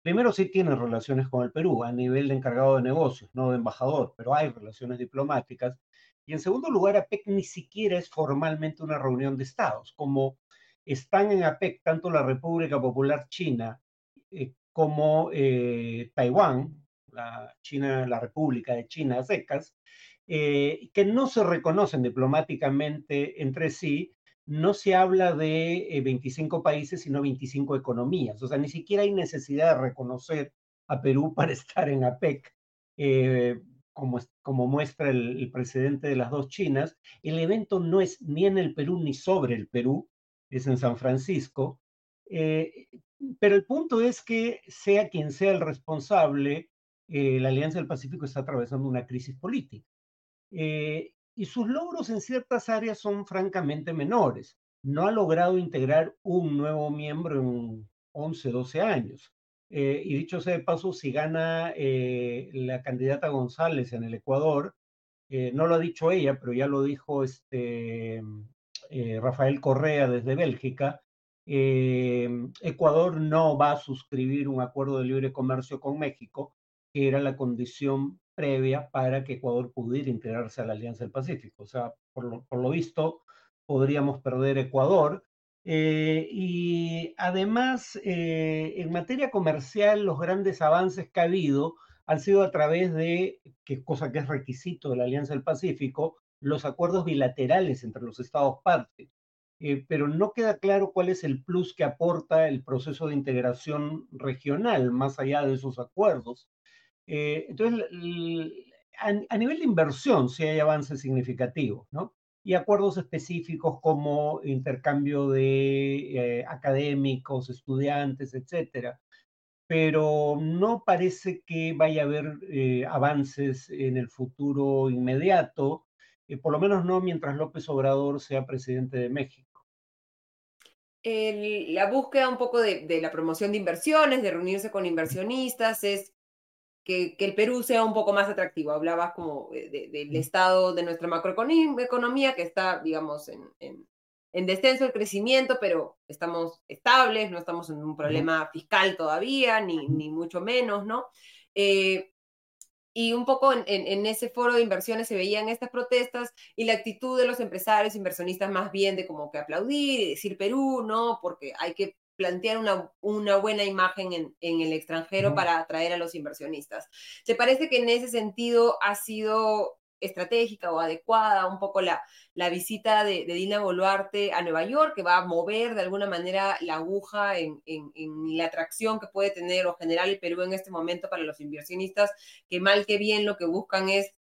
Primero sí tiene relaciones con el Perú a nivel de encargado de negocios, no de embajador, pero hay relaciones diplomáticas. Y en segundo lugar, APEC ni siquiera es formalmente una reunión de estados, como están en APEC tanto la República Popular China eh, como eh, Taiwán, la, China, la República de China secas, eh, que no se reconocen diplomáticamente entre sí, no se habla de 25 países, sino 25 economías. O sea, ni siquiera hay necesidad de reconocer a Perú para estar en APEC, como, como muestra el, el, presidente de las dos Chinas. El evento no es ni en el Perú ni sobre el Perú, es en San Francisco. Eh, pero el punto es que sea quien sea el responsable, eh, la Alianza del Pacífico está atravesando una crisis política. Eh, y sus logros en ciertas áreas son francamente menores. No ha logrado integrar un nuevo miembro en 11, 12 años. y dicho sea de paso, si gana la candidata González en el Ecuador, no lo ha dicho ella, pero ya lo dijo este, eh, Rafael Correa desde Bélgica, eh, Ecuador no va a suscribir un acuerdo de libre comercio con México, que era la condición previa para que Ecuador pudiera integrarse a la Alianza del Pacífico. O sea, por lo, visto, podríamos perder Ecuador. Eh, y además, en materia comercial, los grandes avances que ha habido han sido a través de, que cosa que es requisito de la Alianza del Pacífico, los acuerdos bilaterales entre los estados partes, eh, pero no queda claro cuál es el plus que aporta el proceso de integración regional más allá de esos acuerdos. Eh, entonces, a, nivel de inversión sí hay avances significativos, ¿no? Y acuerdos específicos como intercambio de eh, académicos, estudiantes, etcétera pero no parece que vaya a haber avances en el futuro inmediato por lo menos no mientras López Obrador sea presidente de México. la búsqueda un poco de, la promoción de inversiones, de reunirse con inversionistas, es que, el Perú sea un poco más atractivo. Hablabas como del estado de nuestra macroeconomía que está, digamos, en, en, descenso el crecimiento, pero estamos estables, no estamos en un problema fiscal todavía, ni, ni mucho menos, ¿no? Eh, y un poco en, ese foro de inversiones se veían estas protestas y la actitud de los empresarios, inversionistas más bien de como que aplaudir y decir Perú, ¿no? Porque hay que plantear una, una buena imagen en, en el extranjero para atraer a los inversionistas. ¿Te parece que en ese sentido ha sido estratégica o adecuada un poco la, la visita de, Dina Boluarte a Nueva York, que va a mover de alguna manera la aguja en, la atracción que puede tener o generar el Perú en este momento para los inversionistas, que mal que bien lo que buscan es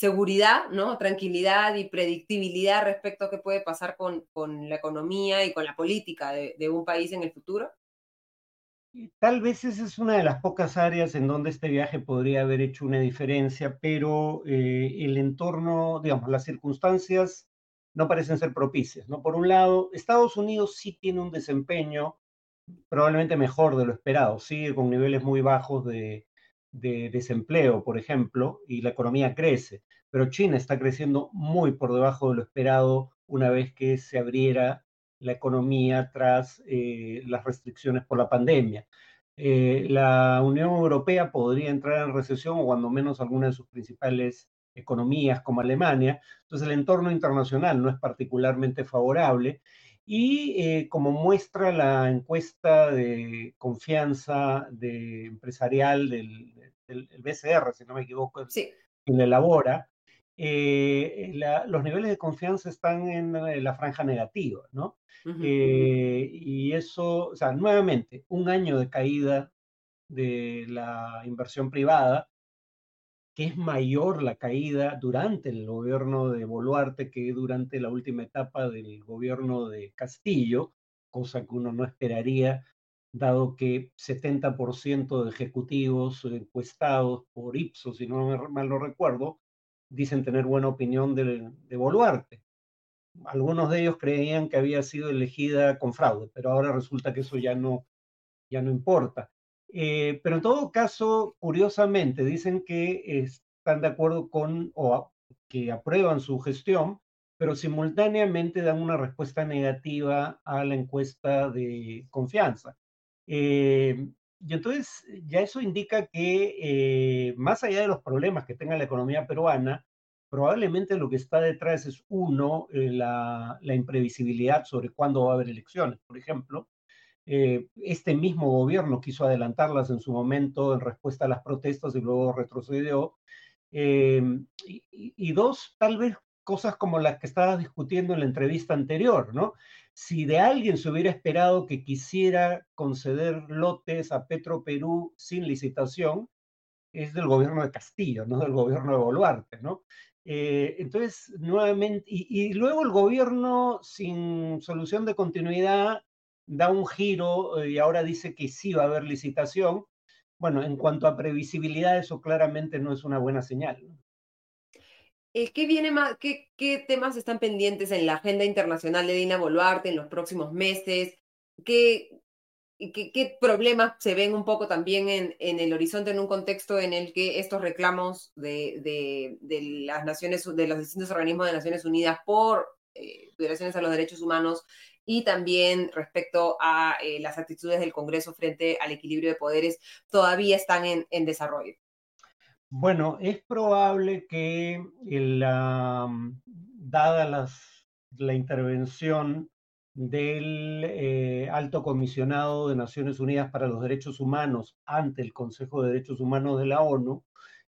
seguridad, ¿no? Tranquilidad y predictibilidad respecto a qué puede pasar con, con la economía y con la política de, un país en el futuro? Tal vez esa es una de las pocas áreas en donde este viaje podría haber hecho una diferencia, pero eh, el entorno, digamos, las circunstancias no parecen ser propicias, ¿no? Por un lado, Estados Unidos sí tiene un desempeño probablemente mejor de lo esperado, sigue con niveles muy bajos de, de desempleo, por ejemplo, y la economía crece, pero China está creciendo muy por debajo de lo esperado una vez que se abriera la economía tras eh, las restricciones por la pandemia. Eh, la Unión Europea podría entrar en recesión o cuando menos alguna de sus principales economías como Alemania. Entonces el entorno internacional no es particularmente favorable. Y eh, como muestra la encuesta de confianza de empresarial del, del, BCR, si no me equivoco, sí. quien elabora, eh, los niveles de confianza están en eh, la franja negativa, ¿no? Eh, y eso, o sea, nuevamente, un año de caída de la inversión privada, que es mayor la caída durante el gobierno de Boluarte que durante la última etapa del gobierno de Castillo, cosa que uno no esperaría, dado que 70% de ejecutivos encuestados por Ipsos, si no mal lo recuerdo, dicen tener buena opinión de, Boluarte. Algunos de ellos creían que había sido elegida con fraude, pero ahora resulta que eso ya no, ya no importa. Eh, pero en todo caso, curiosamente, dicen que están de acuerdo con o que aprueban su gestión, pero simultáneamente dan una respuesta negativa a la encuesta de confianza. Eh, y entonces ya eso indica que eh, más allá de los problemas que tenga la economía peruana, probablemente lo que está detrás es uno, la, imprevisibilidad sobre cuándo va a haber elecciones, por ejemplo. Eh, este mismo gobierno quiso adelantarlas en su momento en respuesta a las protestas y luego retrocedió. y, y, dos, tal vez cosas como las que estabas discutiendo en la entrevista anterior, ¿no? si de alguien se hubiera esperado que quisiera conceder lotes a Petro Perú sin licitación, es del gobierno de Castillo, no del gobierno de Boluarte, ¿no? Eh, entonces, nuevamente, y, luego el gobierno sin solución de continuidad da un giro eh, y ahora dice que sí va a haber licitación. Bueno, en cuanto a previsibilidad, eso claramente no es una buena señal. Eh, ¿qué, viene más, qué, temas están pendientes en la agenda internacional de Dina Boluarte en los próximos meses? ¿Qué, qué, problemas se ven un poco también en, en, el horizonte en un contexto en el que estos reclamos de, de, las naciones, de los distintos organismos de Naciones Unidas por eh, violaciones a los derechos humanos y también respecto a eh, las actitudes del Congreso frente al equilibrio de poderes todavía están en, en desarrollo? Bueno, es probable que la, dada la intervención del eh, alto comisionado de Naciones Unidas para los Derechos Humanos ante el Consejo de Derechos Humanos de la ONU,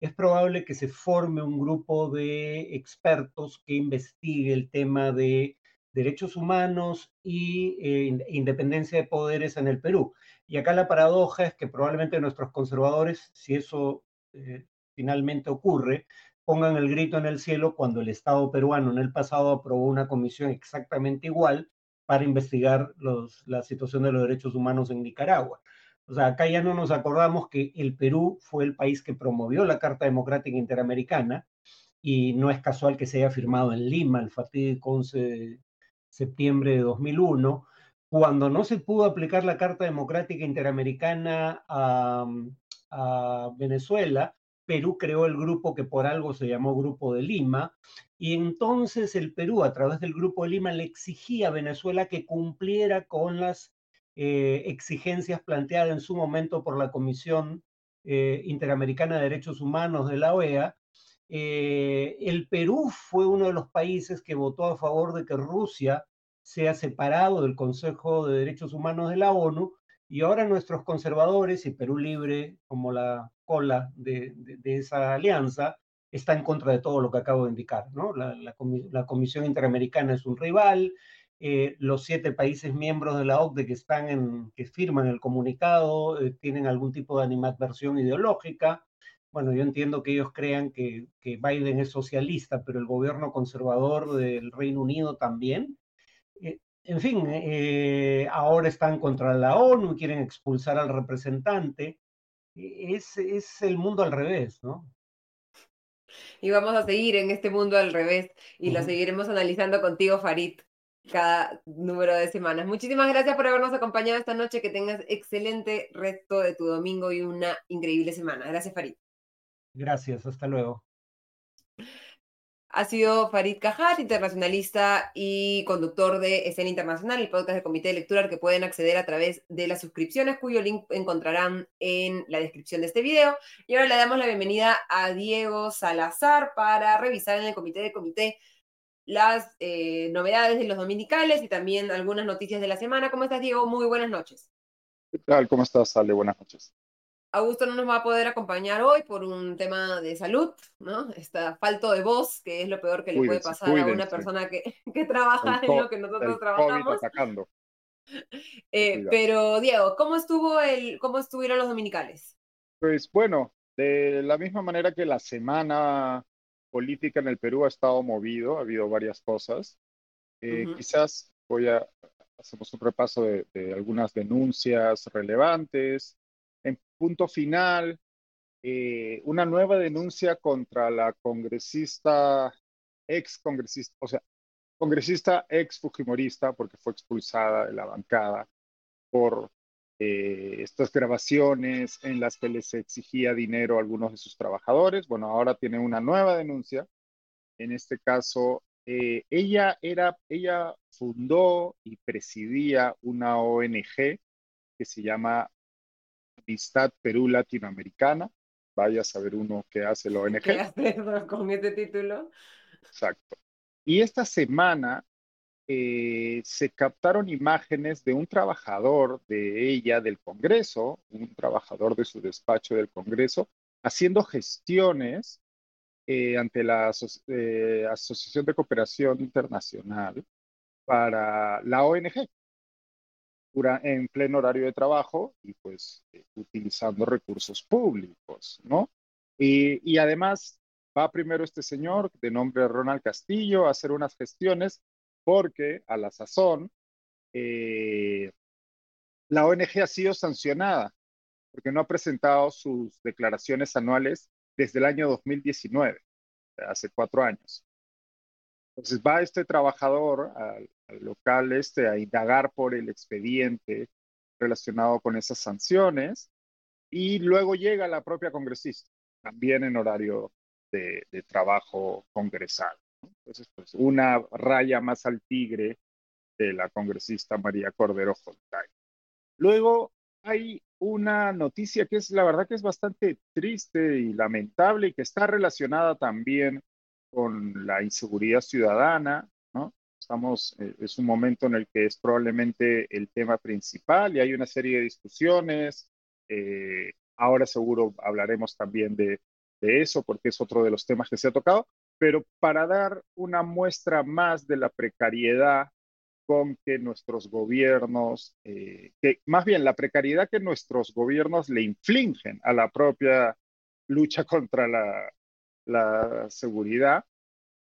es probable que se forme un grupo de expertos que investigue el tema de derechos humanos y eh, independencia de poderes en el Perú. Y acá la paradoja es que probablemente nuestros conservadores, si eso eh, finalmente ocurre, pongan el grito en el cielo cuando el Estado peruano en el pasado aprobó una comisión exactamente igual para investigar la situación de los derechos humanos en Nicaragua. O sea, acá ya no nos acordamos que el Perú fue el país que promovió la Carta Democrática Interamericana y no es casual que se haya firmado en Lima el fatídico 11 de septiembre de 2001, cuando no se pudo aplicar la Carta Democrática Interamericana a, a Venezuela, Perú creó el grupo que por algo se llamó Grupo de Lima, y entonces el Perú, a través del Grupo de Lima, le exigía a Venezuela que cumpliera con las eh, exigencias planteadas en su momento por la Comisión eh, Interamericana de Derechos Humanos de la OEA. Eh, el Perú fue uno de los países que votó a favor de que Rusia sea separado del Consejo de Derechos Humanos de la ONU, y ahora nuestros conservadores y Perú Libre como la cola de, esa alianza, está en contra de todo lo que acabo de indicar. ¿no? La, Comisión Interamericana es un rival, eh, los siete países miembros de la OCDE que, están en, que firman el comunicado eh, tienen algún tipo de animadversión ideológica. Bueno, yo entiendo que ellos crean que, que Biden es socialista, pero el gobierno conservador del Reino Unido también. Eh, en fin, eh, ahora están contra la ONU, quieren expulsar al representante. Es, es el mundo al revés, ¿no? Y vamos a seguir en este mundo al revés y lo seguiremos analizando contigo, Farid, cada número de semanas. Muchísimas gracias por habernos acompañado esta noche. Que tengas excelente resto de tu domingo y una increíble semana. Gracias, Farid. Gracias, hasta luego. Ha sido Farid Cajat, internacionalista y conductor de Escena Internacional, el podcast de Comité de Lectura al que pueden acceder a través de las suscripciones, cuyo link encontrarán en la descripción de este video. Y ahora le damos la bienvenida a Diego Salazar para revisar en el Comité de Comité las eh, novedades de los dominicales y también algunas noticias de la semana. ¿Cómo estás, Diego? Muy buenas noches. ¿Qué tal? ¿Cómo estás, Ale? Buenas noches. Augusto no nos va a poder acompañar hoy por un tema de salud, ¿no? Está falto de voz, que es lo peor que le puede pasar a una persona que, que trabaja en lo que nosotros trabajamos. Eh, pero Diego, ¿cómo estuvo el, cómo estuvieron los dominicales? Pues bueno, de la misma manera que la semana política en el Perú ha estado movido, ha habido varias cosas. Eh, quizás voy a hacemos un repaso de algunas denuncias relevantes punto final, eh, una nueva denuncia contra la congresista, ex congresista, o sea, congresista ex fujimorista, porque fue expulsada de la bancada por eh, estas grabaciones en las que les exigía dinero a algunos de sus trabajadores. Bueno, ahora tiene una nueva denuncia. En este caso, eh, ella era, ella fundó y presidía una ONG que se llama Amistad Perú Latinoamericana. Vaya a saber uno qué hace la ONG. ¿Qué hace con este título? Exacto. Y esta semana eh, se captaron imágenes de un trabajador de ella del Congreso, un trabajador de su despacho del Congreso, haciendo gestiones eh, ante la eh, Asociación de Cooperación Internacional para la ONG, en pleno horario de trabajo y pues eh, utilizando recursos públicos, ¿no? Y, además va primero este señor de nombre Ronald Castillo a hacer unas gestiones porque a la sazón eh, la ONG ha sido sancionada porque no ha presentado sus declaraciones anuales desde el año 2019, hace cuatro años. Entonces va este trabajador al, local este a indagar por el expediente relacionado con esas sanciones y luego llega la propia congresista, también en horario de, trabajo congresal. Entonces, pues una raya más al tigre de la congresista María Cordero Fontay. Luego hay una noticia que es la verdad que es bastante triste y lamentable y que está relacionada también con la inseguridad ciudadana, ¿no? Estamos, eh, es un momento en el que es probablemente el tema principal y hay una serie de discusiones. Eh, ahora seguro hablaremos también de, eso porque es otro de los temas que se ha tocado, pero para dar una muestra más de la precariedad con que nuestros gobiernos, eh, que más bien la precariedad que nuestros gobiernos le infligen a la propia lucha contra la, la seguridad.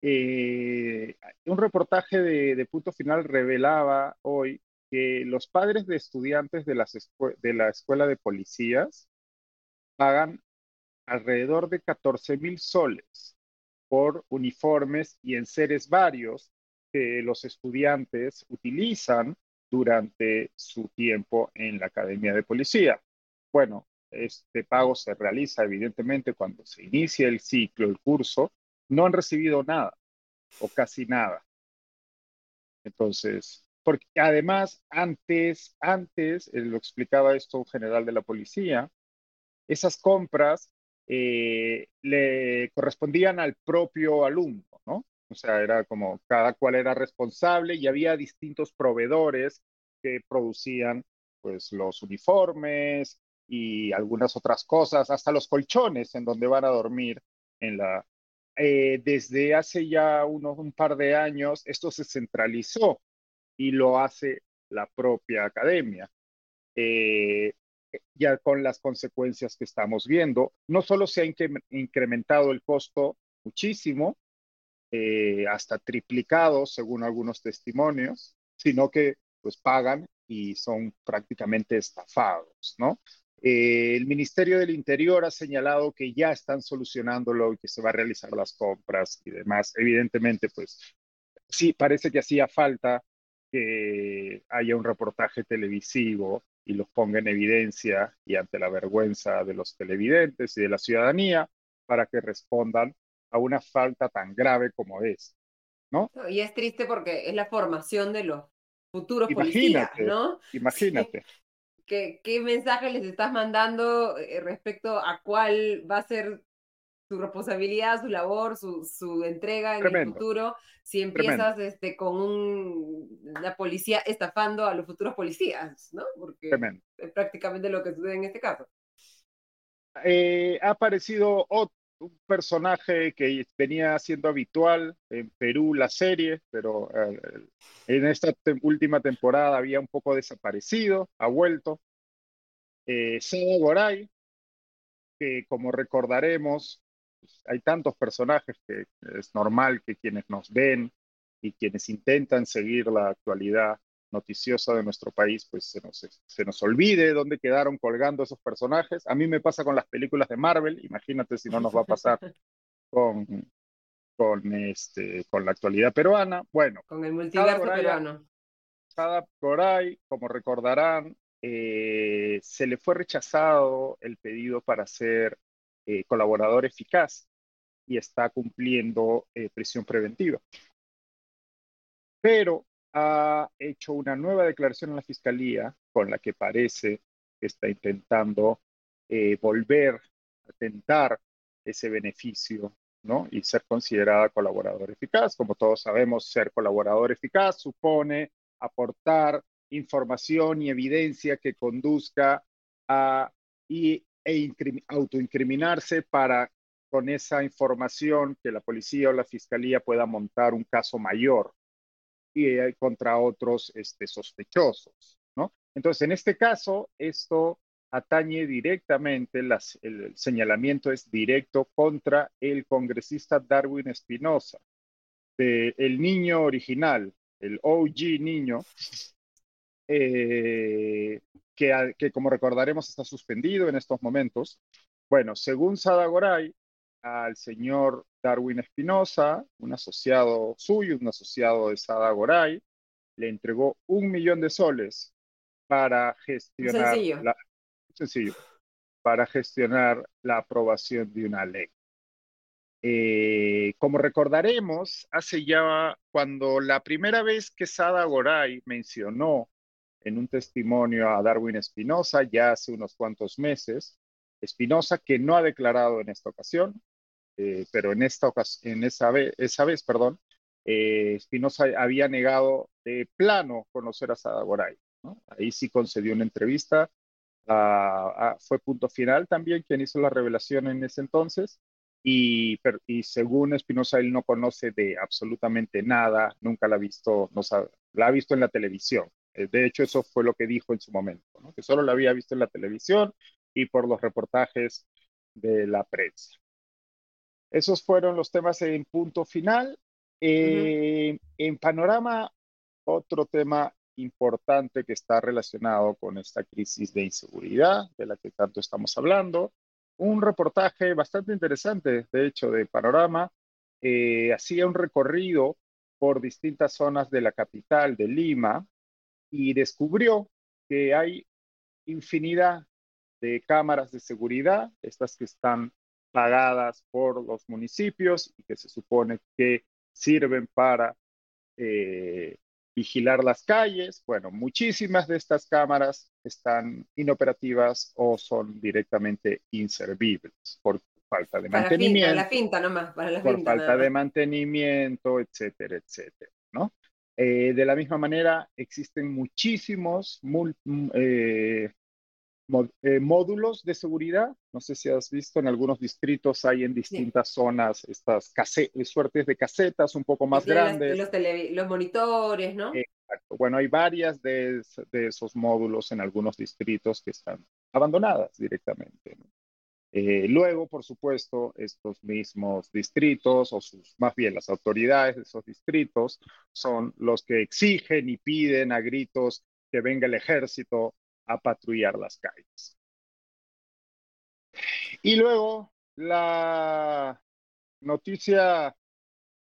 Eh, un reportaje de, Punto Final revelaba hoy que los padres de estudiantes de, las de la escuela de policías pagan alrededor de 14 mil soles por uniformes y enseres varios que los estudiantes utilizan durante su tiempo en la academia de policía. Bueno, este pago se realiza evidentemente cuando se inicia el ciclo, el curso, no han recibido nada o casi nada. Entonces, porque además antes, antes, eh, lo explicaba esto un general de la policía, esas compras eh, le correspondían al propio alumno, ¿no? O sea, era como cada cual era responsable y había distintos proveedores que producían pues los uniformes, y algunas otras cosas, hasta los colchones en donde van a dormir en la... Eh, desde hace ya unos, un par de años esto se centralizó y lo hace la propia academia. Eh, ya con las consecuencias que estamos viendo. No solo se ha incrementado el costo muchísimo, eh, hasta triplicado según algunos testimonios, sino que pues pagan y son prácticamente estafados, ¿no? Eh, el Ministerio del Interior ha señalado que ya están solucionándolo y que se va a realizar las compras y demás. Evidentemente, pues sí, parece que hacía falta que haya un reportaje televisivo y los ponga en evidencia y ante la vergüenza de los televidentes y de la ciudadanía para que respondan a una falta tan grave como es, ¿no? Y es triste porque es la formación de los futuros policías, ¿no? Imagínate. ¿Qué, ¿Qué mensaje les estás mandando eh, respecto a cuál va a ser su responsabilidad, su labor, su, su entrega en el futuro, si empiezas este, con un, una policía estafando a los futuros policías, ¿no? Porque es prácticamente lo que sucede en este caso. Eh, ha aparecido otro un personaje que venía siendo habitual en Perú, la serie, pero eh, en esta última temporada había un poco desaparecido, ha vuelto. Eh, que como recordaremos, pues, hay tantos personajes que es normal que quienes nos ven y quienes intentan seguir la actualidad noticiosa de nuestro país, pues se nos, se nos olvide dónde quedaron colgando esos personajes. A mí me pasa con las películas de Marvel, imagínate si no nos va a pasar con, con, este, con la actualidad peruana. Bueno. Con el multiverso peruano. Sada Coray, como recordarán, eh, se le fue rechazado el pedido para ser eh, colaborador eficaz y está cumpliendo eh, prisión preventiva. Pero ha hecho una nueva declaración en la Fiscalía con la que parece que está intentando eh, volver a tentar ese beneficio ¿no? y ser considerada colaborador eficaz. Como todos sabemos, ser colaborador eficaz supone aportar información y evidencia que conduzca a y, e autoincriminarse para con esa información que la policía o la fiscalía pueda montar un caso mayor y contra otros este, sospechosos, ¿no? Entonces, en este caso, esto atañe directamente, el señalamiento es directo contra el congresista Darwin Espinosa, el niño original, el OG niño, eh, que, que, como recordaremos está suspendido en estos momentos. Bueno, según Sadagoray, al señor Darwin Espinosa, un asociado suyo, un asociado de Sada Goray, le entregó un millón de soles para gestionar La, sencillo, para gestionar la aprobación de una ley. Eh, como recordaremos, hace ya cuando la primera vez que Sada Goray mencionó en un testimonio a Darwin Espinosa, ya hace unos cuantos meses, Espinosa, que no ha declarado en esta ocasión, eh, pero en esta ocasión, en esa vez, esa vez perdón, eh, Espinosa había negado de plano conocer a Sadagoray. ¿no? Ahí sí concedió una entrevista. fue punto final también quien hizo la revelación en ese entonces. Y, y según Espinosa, él no conoce de absolutamente nada, nunca la ha visto, no sabe, la ha visto en la televisión. Eh, de hecho, eso fue lo que dijo en su momento, ¿no? que solo la había visto en la televisión y por los reportajes de la prensa. Esos fueron los temas en punto final. Eh, en panorama, otro tema importante que está relacionado con esta crisis de inseguridad de la que tanto estamos hablando. Un reportaje bastante interesante, de hecho, de Panorama. Eh, hacía un recorrido por distintas zonas de la capital de Lima y descubrió que hay infinidad de cámaras de seguridad, estas que están pagadas por los municipios y que se supone que sirven para eh, vigilar las calles. Bueno, muchísimas de estas cámaras están inoperativas o son directamente inservibles por falta de mantenimiento. Para la finta nomás, para la por falta de mantenimiento, etcétera, etcétera, ¿no? Eh, de la misma manera, existen muchísimos eh, eh, módulos de seguridad. No sé si has visto, en algunos distritos hay en distintas zonas estas suertes de casetas un poco más grandes. los, monitores, ¿no? Bueno, hay varias de, esos módulos en algunos distritos que están abandonadas directamente. Eh, luego, por supuesto, estos mismos distritos, o sus, más bien las autoridades de esos distritos, son los que exigen y piden a gritos que venga el ejército a patrullar las calles. Y luego, la noticia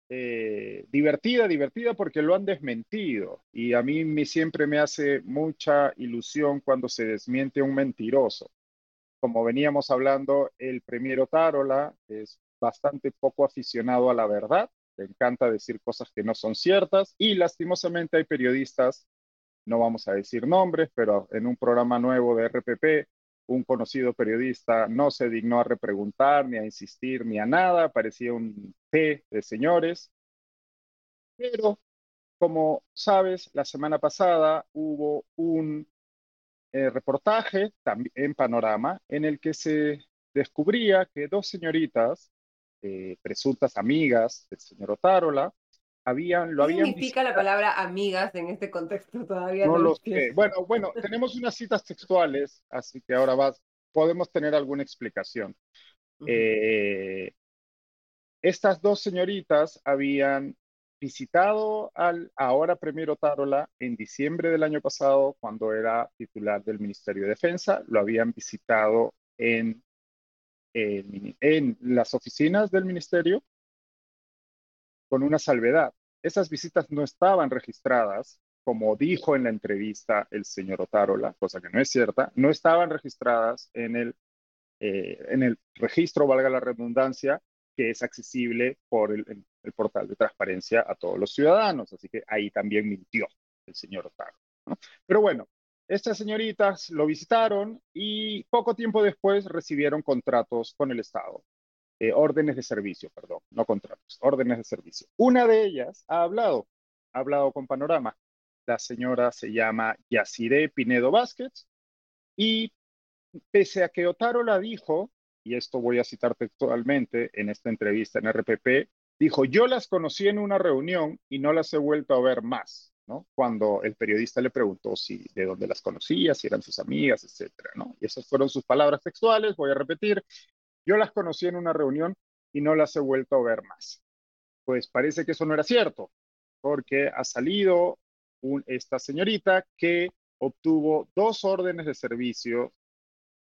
eh, divertida, divertida porque lo han desmentido. Y a mí me, siempre me hace mucha ilusión cuando se desmiente un mentiroso. Como veníamos hablando, el premier Otárola es bastante poco aficionado a la verdad, le encanta decir cosas que no son ciertas y lastimosamente hay periodistas, no vamos a decir nombres, pero en un programa nuevo de RPP un conocido periodista no se dignó a repreguntar, ni a insistir, ni a nada, parecía un té de señores. Pero, como sabes, la semana pasada hubo un eh, reportaje en Panorama en el que se descubría que dos señoritas, eh, presuntas amigas del señor Otárola, lo ¿Qué significa la palabra amigas en este contexto todavía? No, lo sé. Bueno, bueno, tenemos unas citas textuales, así que ahora vas, podemos tener alguna explicación. Eh, estas dos señoritas habían visitado al ahora Premier Otárola en diciembre del año pasado, cuando era titular del Ministerio de Defensa. Lo habían visitado en, en, en las oficinas del ministerio con una salvedad. Esas visitas no estaban registradas, como dijo en la entrevista el señor Otárola, cosa que no es cierta, no estaban registradas en el, eh, en el registro, valga la redundancia, que es accesible por el, portal de transparencia a todos los ciudadanos. Así que ahí también mintió el señor Otárola. Pero bueno, estas señoritas lo visitaron y poco tiempo después recibieron contratos con el Estado. Eh, órdenes de servicio, perdón, no contratos, órdenes de servicio. Una de ellas ha hablado, ha hablado con Panorama. La señora se llama Yaciré Pinedo Vázquez y pese a que Otaro la dijo, y esto voy a citar textualmente en esta entrevista en RPP, dijo, yo las conocí en una reunión y no las he vuelto a ver más, ¿no? Cuando el periodista le preguntó si de dónde las conocía, si eran sus amigas, etcétera, ¿no? Y esas fueron sus palabras textuales, voy a repetir, yo las conocí en una reunión y no las he vuelto a ver más. Pues parece que eso no era cierto, porque ha salido esta señorita que obtuvo dos órdenes de servicio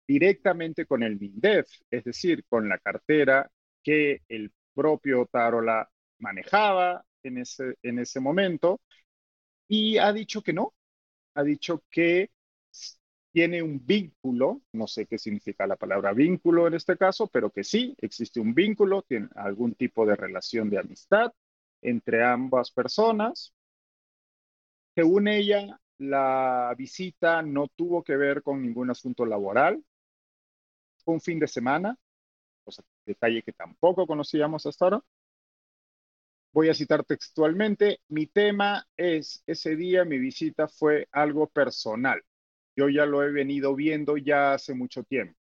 directamente con el MINDEF, es decir, con la cartera que el propio Tarola manejaba en ese, en ese momento, y ha dicho que no, ha dicho que tiene un vínculo, no sé qué significa la palabra vínculo en este caso, pero que sí, existe un vínculo, tiene algún tipo de relación de amistad entre ambas personas. Según ella, la visita no tuvo que ver con ningún asunto laboral, fue un fin de semana, o sea, detalle que tampoco conocíamos hasta ahora. Voy a citar textualmente, mi tema es, ese día mi visita fue algo personal yo ya lo he venido viendo ya hace mucho tiempo.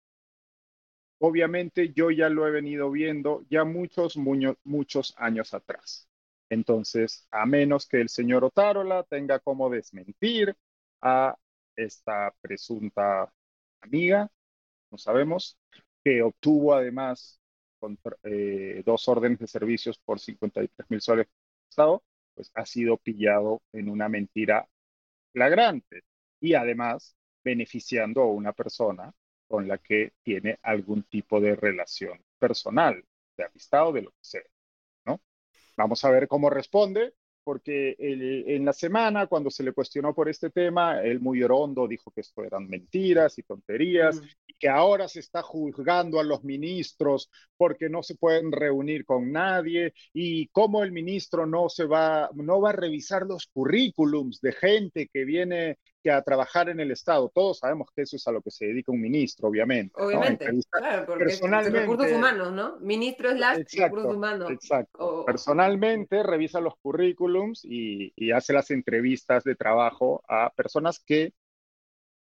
Obviamente yo ya lo he venido viendo ya muchos, muchos años atrás. Entonces, a menos que el señor Otárola tenga como desmentir a esta presunta amiga, no sabemos, que obtuvo además eh, dos órdenes de servicios por 53 mil soles Estado, pues ha sido pillado en una mentira flagrante. Y además beneficiando a una persona con la que tiene algún tipo de relación personal, de amistad o de lo que sea, ¿no? Vamos a ver cómo responde, porque en la semana, cuando se le cuestionó por este tema, él muy orondo dijo que esto eran mentiras y tonterías, y que ahora se está juzgando a los ministros porque no se pueden reunir con nadie, y cómo el ministro no se va, no va a revisar los currículums de gente que viene que a trabajar en el Estado. Todos sabemos que eso es a lo que se dedica un ministro, obviamente. Obviamente, claro, porque personalmente, recursos humanos, ¿no? Ministro es la recursos humanos. Exacto. Personalmente revisa los currículums y, y hace las entrevistas de trabajo a personas que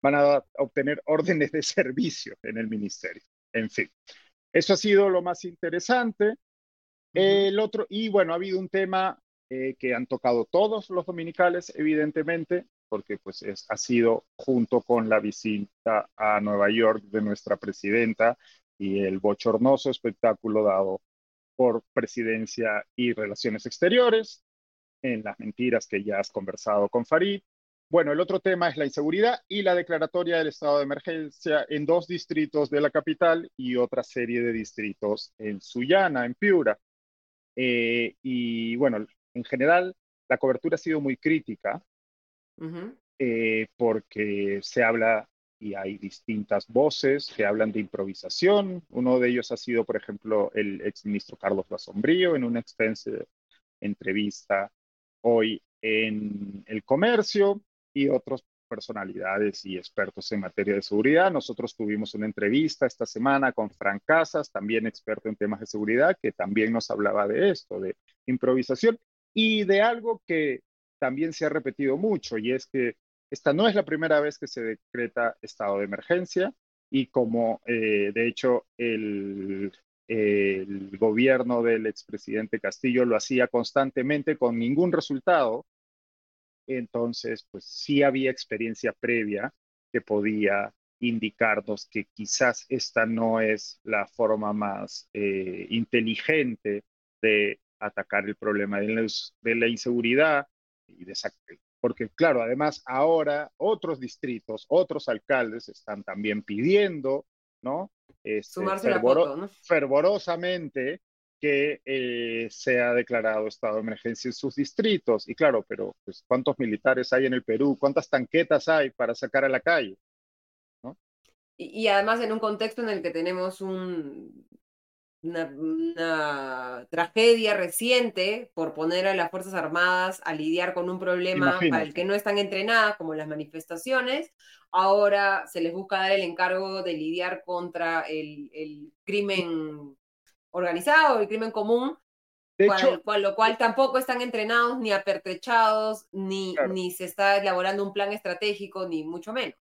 van a obtener órdenes de servicio en el ministerio. En fin, eso ha sido lo más interesante. El otro, y bueno, ha habido un tema eh, que han tocado todos los dominicales, evidentemente, porque pues es, ha sido junto con la visita a Nueva York de nuestra presidenta y el bochornoso espectáculo dado por presidencia y relaciones exteriores, en las mentiras que ya has conversado con Farid. Bueno, el otro tema es la inseguridad y la declaratoria del estado de emergencia en dos distritos de la capital y otra serie de distritos en Sullana, en Piura. Eh, y bueno, en general, la cobertura ha sido muy crítica eh, porque se habla y hay distintas voces que hablan de improvisación. Uno de ellos ha sido, por ejemplo, el exministro Carlos Basombrío en una extensa entrevista hoy en El Comercio y otras personalidades y expertos en materia de seguridad. Nosotros tuvimos una entrevista esta semana con Frank Casas, también experto en temas de seguridad, que también nos hablaba de esto, de improvisación y de algo que también se ha repetido mucho y es que esta no es la primera vez que se decreta estado de emergencia y como eh, de hecho el, el gobierno del expresidente Castillo lo hacía constantemente con ningún resultado, entonces pues sí había experiencia previa que podía indicarnos que quizás esta no es la forma más eh, inteligente de atacar el problema de la, de la inseguridad y de, porque claro, además ahora otros distritos, otros alcaldes están también pidiendo, ¿no? Este, ¿no? Fervorosamente que eh, sea declarado estado de emergencia en sus distritos. Y claro, pero pues, ¿cuántos militares hay en el Perú? ¿Cuántas tanquetas hay para sacar a la calle? ¿no? y además en un contexto en el que tenemos un una, tragedia reciente por poner a las Fuerzas Armadas a lidiar con un problema para el que no están entrenadas, como las manifestaciones. Ahora se les busca dar el encargo de lidiar contra el, crimen organizado, el crimen común, con lo cual tampoco están entrenados ni apertrechados, ni, ni se está elaborando un plan estratégico, ni mucho menos.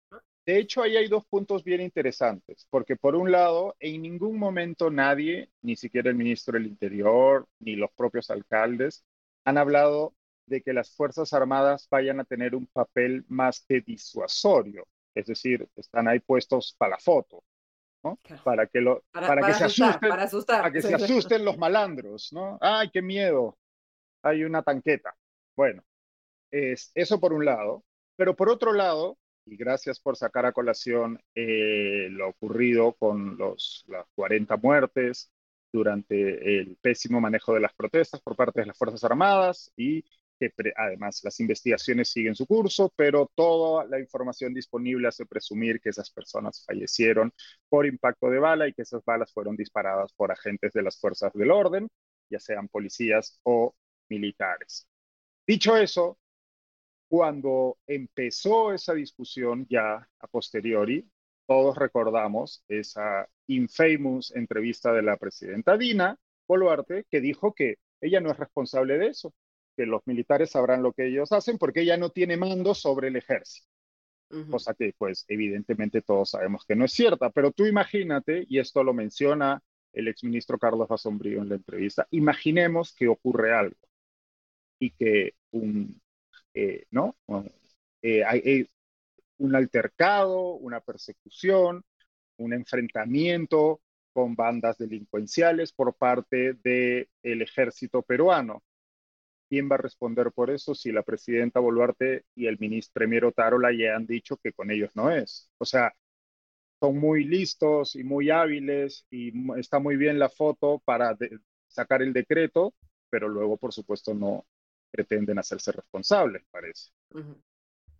De hecho, ahí hay dos puntos bien interesantes, porque por un lado, en ningún momento nadie, ni siquiera el ministro del Interior, ni los propios alcaldes, han hablado de que las Fuerzas Armadas vayan a tener un papel más que disuasorio, es decir, están ahí puestos para la foto, ¿no? Para que, lo, para, que se asusten, para, que se asusten los malandros, ¿no? ¡Ay, qué miedo! Hay una tanqueta. Bueno, es, eso por un lado, pero por otro lado, y gracias por sacar a colación eh, lo ocurrido con los, las 40 muertes durante el pésimo manejo de las protestas por parte de las Fuerzas Armadas y que además las investigaciones siguen su curso, pero toda la información disponible hace presumir que esas personas fallecieron por impacto de bala y que esas balas fueron disparadas por agentes de las fuerzas del orden, ya sean policías o militares. Dicho eso, cuando empezó esa discusión ya a posteriori, todos recordamos esa infamous entrevista de la presidenta Dina Boluarte que dijo que ella no es responsable de eso, que los militares sabrán lo que ellos hacen porque ella no tiene mando sobre el ejército. Cosa que pues evidentemente todos sabemos que no es cierta, pero tú imagínate, y esto lo menciona el exministro Carlos Asombrío en la entrevista, imaginemos que ocurre algo y que un eh, ¿no? Eh, hay, un altercado, una persecución, un enfrentamiento con bandas delincuenciales por parte del ejército peruano. ¿Quién va a responder por eso si la presidenta Boluarte y el ministro Premier Otárola ya han dicho que con ellos no es? O sea, son muy listos y muy hábiles y está muy bien la foto para sacar el decreto, pero luego, por supuesto, no, pretenden hacerse responsables, parece.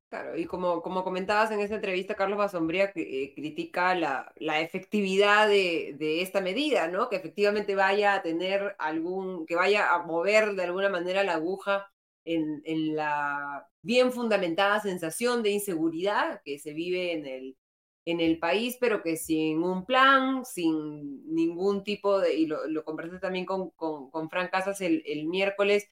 Claro, y como, como comentabas en esa entrevista, Carlos Basombría eh, critica la, la efectividad de, de, esta medida, ¿no? Que efectivamente vaya a tener algún, que vaya a mover de alguna manera la aguja en, en la bien fundamentada sensación de inseguridad que se vive en el, en el país, pero que sin un plan, sin ningún tipo de, y lo, lo conversé también con, con, con Fran Casas el, el miércoles,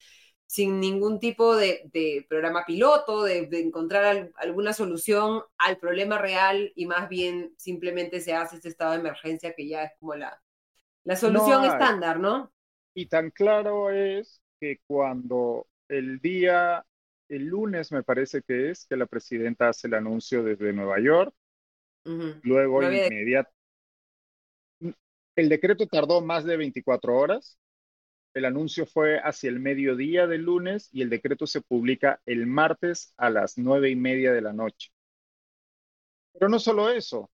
sin ningún tipo de, programa piloto, de, encontrar alguna solución al problema real y más bien simplemente se hace este estado de emergencia que ya es como la, la solución estándar, ¿no? Y tan claro es que cuando el día, el lunes me parece que es, que la presidenta hace el anuncio desde Nueva York. Luego, inmediatamente. El decreto tardó más de 24 horas. El anuncio fue hacia el mediodía del lunes y el decreto se publica el martes a las nueve y media de la noche. Pero no solo eso.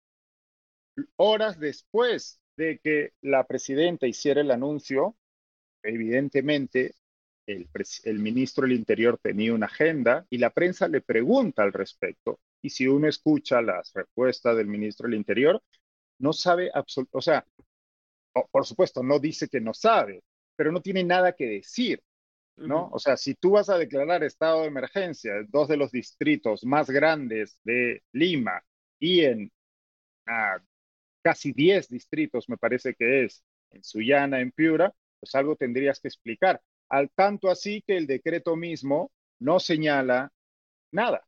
Horas después de que la presidenta hiciera el anuncio, evidentemente el, ministro del Interior tenía una agenda y la prensa le pregunta al respecto. Y si uno escucha las respuestas del ministro del Interior, no sabe absolutamente, o sea, por supuesto, no dice que no sabe, pero no tiene nada que decir, ¿no? O sea, si tú vas a declarar estado de emergencia en dos de los distritos más grandes de Lima y en ah, casi 10 distritos, me parece que es, en Sullana, en Piura, pues algo tendrías que explicar. Al tanto así que el decreto mismo no señala nada,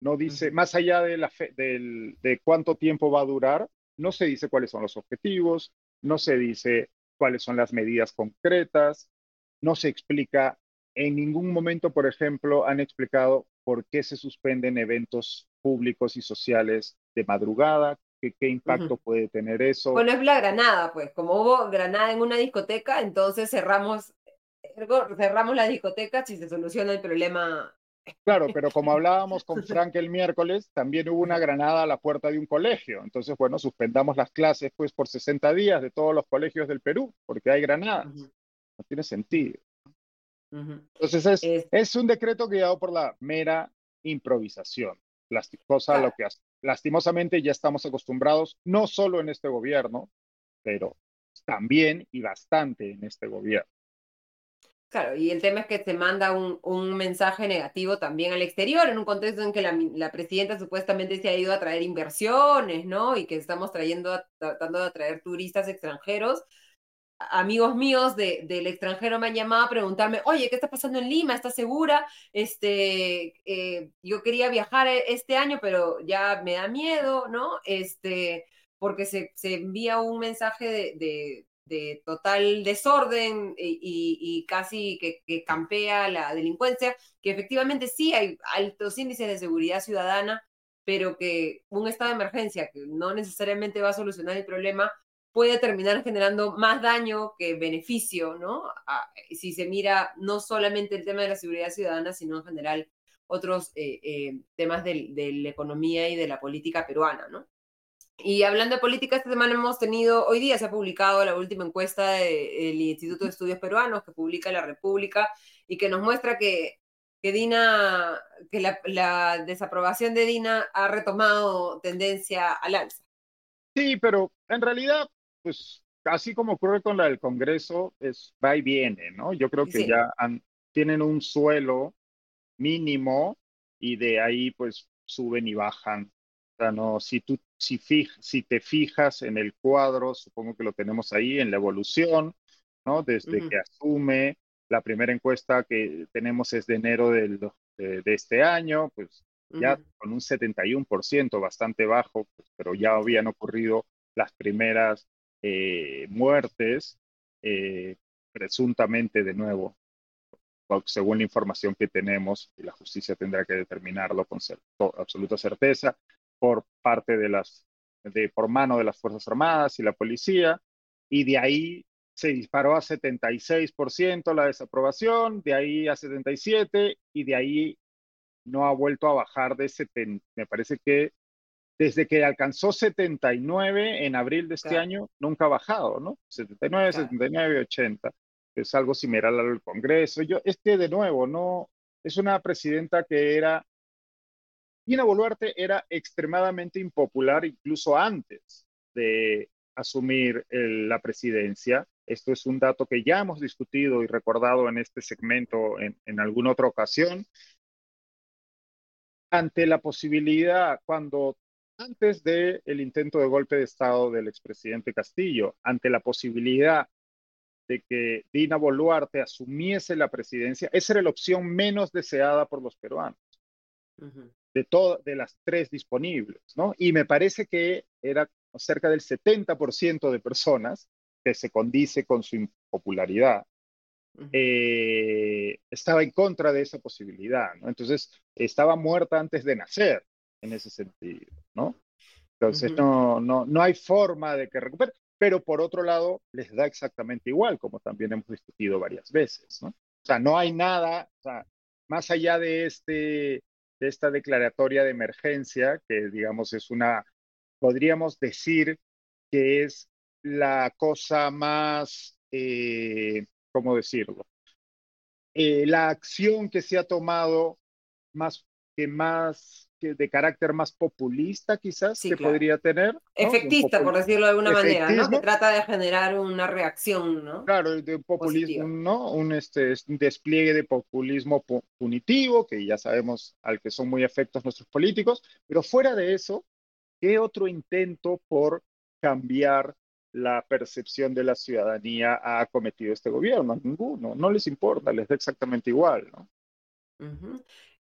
no dice, más allá de, la de cuánto tiempo va a durar, no se dice cuáles son los objetivos, no se dice cuáles son las medidas concretas, no se explica, en ningún momento, por ejemplo, han explicado por qué se suspenden eventos públicos y sociales de madrugada, qué, qué impacto puede tener eso. Bueno, es la granada, pues, como hubo granada en una discoteca, entonces cerramos, cerramos las discotecas y se soluciona el problema Claro, pero como hablábamos con Frank el miércoles, también hubo una granada a la puerta de un colegio. Entonces, bueno, suspendamos las clases pues por 60 días de todos los colegios del Perú, porque hay granadas. No tiene sentido. Entonces, es, es, un decreto guiado por la mera improvisación. Cosa lo que lastimosamente ya estamos acostumbrados, no solo en este gobierno, pero también y bastante en este gobierno. Claro, y el tema es que se manda un, un, mensaje negativo también al exterior, en un contexto en que la, la, presidenta supuestamente se ha ido a traer inversiones, ¿no? Y que estamos trayendo, tratando de atraer turistas extranjeros. Amigos míos de, del extranjero me han llamado a preguntarme, oye, ¿qué está pasando en Lima? ¿Estás segura? Este, eh, yo quería viajar e, este año, pero ya me da miedo, ¿no? Este, porque se, se envía un mensaje de de total desorden y, casi que, campea la delincuencia, que efectivamente sí hay altos índices de seguridad ciudadana, pero que un estado de emergencia que no necesariamente va a solucionar el problema puede terminar generando más daño que beneficio, ¿no? si se mira no solamente el tema de la seguridad ciudadana, sino en general otros eh, eh, temas de la economía y de la política peruana, ¿no? Y hablando de política, esta semana hemos tenido, hoy día se ha publicado la última encuesta del Instituto de Estudios Peruanos que publica La República y que nos muestra que, que Dina, que la, desaprobación de Dina ha retomado tendencia al alza. Sí, pero en realidad, pues así como ocurre con la del Congreso, es va y viene, ¿no? Yo creo que ya tienen un suelo mínimo y de ahí pues suben y bajan no, si, tú, si, si te fijas en el cuadro, supongo que lo tenemos ahí, en la evolución, ¿no? Desde que asume, la primera encuesta que tenemos es de enero del, de, este año, pues ya con un 71%, bastante bajo, pues, pero ya habían ocurrido las primeras eh, muertes, eh, presuntamente de nuevo, según la información que tenemos, y la justicia tendrá que determinarlo con absoluta certeza, por parte de las, de, por mano de las Fuerzas Armadas y la policía, y de ahí se disparó a 76% la desaprobación, de ahí a 77% y de ahí no ha vuelto a bajar de 70. Me parece que desde que alcanzó 79 en abril de este año, nunca ha bajado, ¿no? 79, 79, 80. Es algo similar al Congreso. Yo, es que de nuevo, no, es una presidenta que era Dina Boluarte era extremadamente impopular incluso antes de asumir la presidencia. Esto es un dato que ya hemos discutido y recordado en este segmento en, alguna otra ocasión. Ante la posibilidad, cuando antes del el intento de golpe de Estado del expresidente Castillo, ante la posibilidad de que Dina Boluarte asumiese la presidencia, esa era la opción menos deseada por los peruanos de, todas de las tres disponibles, ¿no? Y me parece que era cerca del 70% de personas que se condice con su impopularidad. Eh, estaba en contra de esa posibilidad, ¿no? Entonces, estaba muerta antes de nacer, en ese sentido, ¿no? Entonces, no, no, no hay forma de que recupere, pero por otro lado, les da exactamente igual, como también hemos discutido varias veces, ¿no? O sea, no hay nada, o sea, más allá de, este, de esta declaratoria de emergencia, que digamos es una, podríamos decir que es la cosa más, eh, ¿cómo decirlo? Eh, la acción que se ha tomado más que más que de carácter más populista quizás que podría tener. Efectista, por decirlo de alguna manera, ¿no? Que trata de generar una reacción, ¿no? Claro, de populismo, ¿no? Un, este, un despliegue de populismo punitivo, que ya sabemos al que son muy efectos nuestros políticos, pero fuera de eso, ¿qué otro intento por cambiar la percepción de la ciudadanía ha cometido este gobierno? Ninguno, no les importa, les da exactamente igual, ¿no?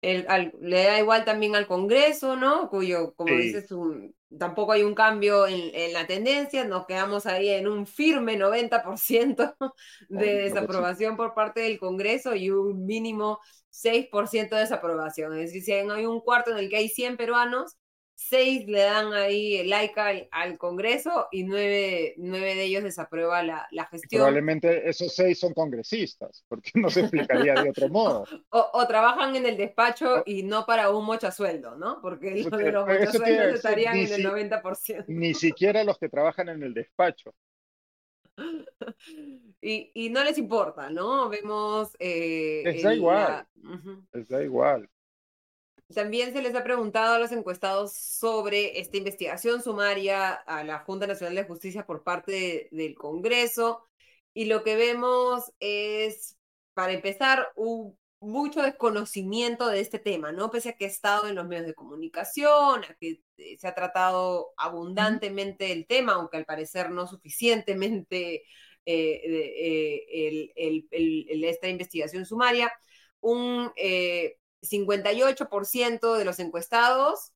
Le da igual también al Congreso, ¿no? Cuyo, como dices, tampoco hay un cambio en, la tendencia, nos quedamos ahí en un firme 90% de desaprobación por parte del Congreso y un mínimo 6% de desaprobación. Es decir, si hay un cuarto en el que hay 100 peruanos, seis le dan ahí el like al, Congreso y nueve, nueve, de ellos desaprueba la, la gestión. Probablemente esos seis son congresistas, porque no se explicaría de otro modo. O, trabajan en el despacho y no para un mochasueldo, ¿no? Porque los de los mochasueldos estarían en el 90%. Ni siquiera los que trabajan en el despacho. Y, y no les importa, ¿no? Vemos... Eh, les da igual. Les da igual. También se les ha preguntado a los encuestados sobre esta investigación sumaria a la Junta Nacional de Justicia por parte del Congreso. Y lo que vemos es, para empezar, un mucho desconocimiento de este tema, ¿no? Pese a que ha estado en los medios de comunicación, a que eh, se ha tratado abundantemente el tema, aunque al parecer no suficientemente eh, eh, esta investigación sumaria, un 58% de los encuestados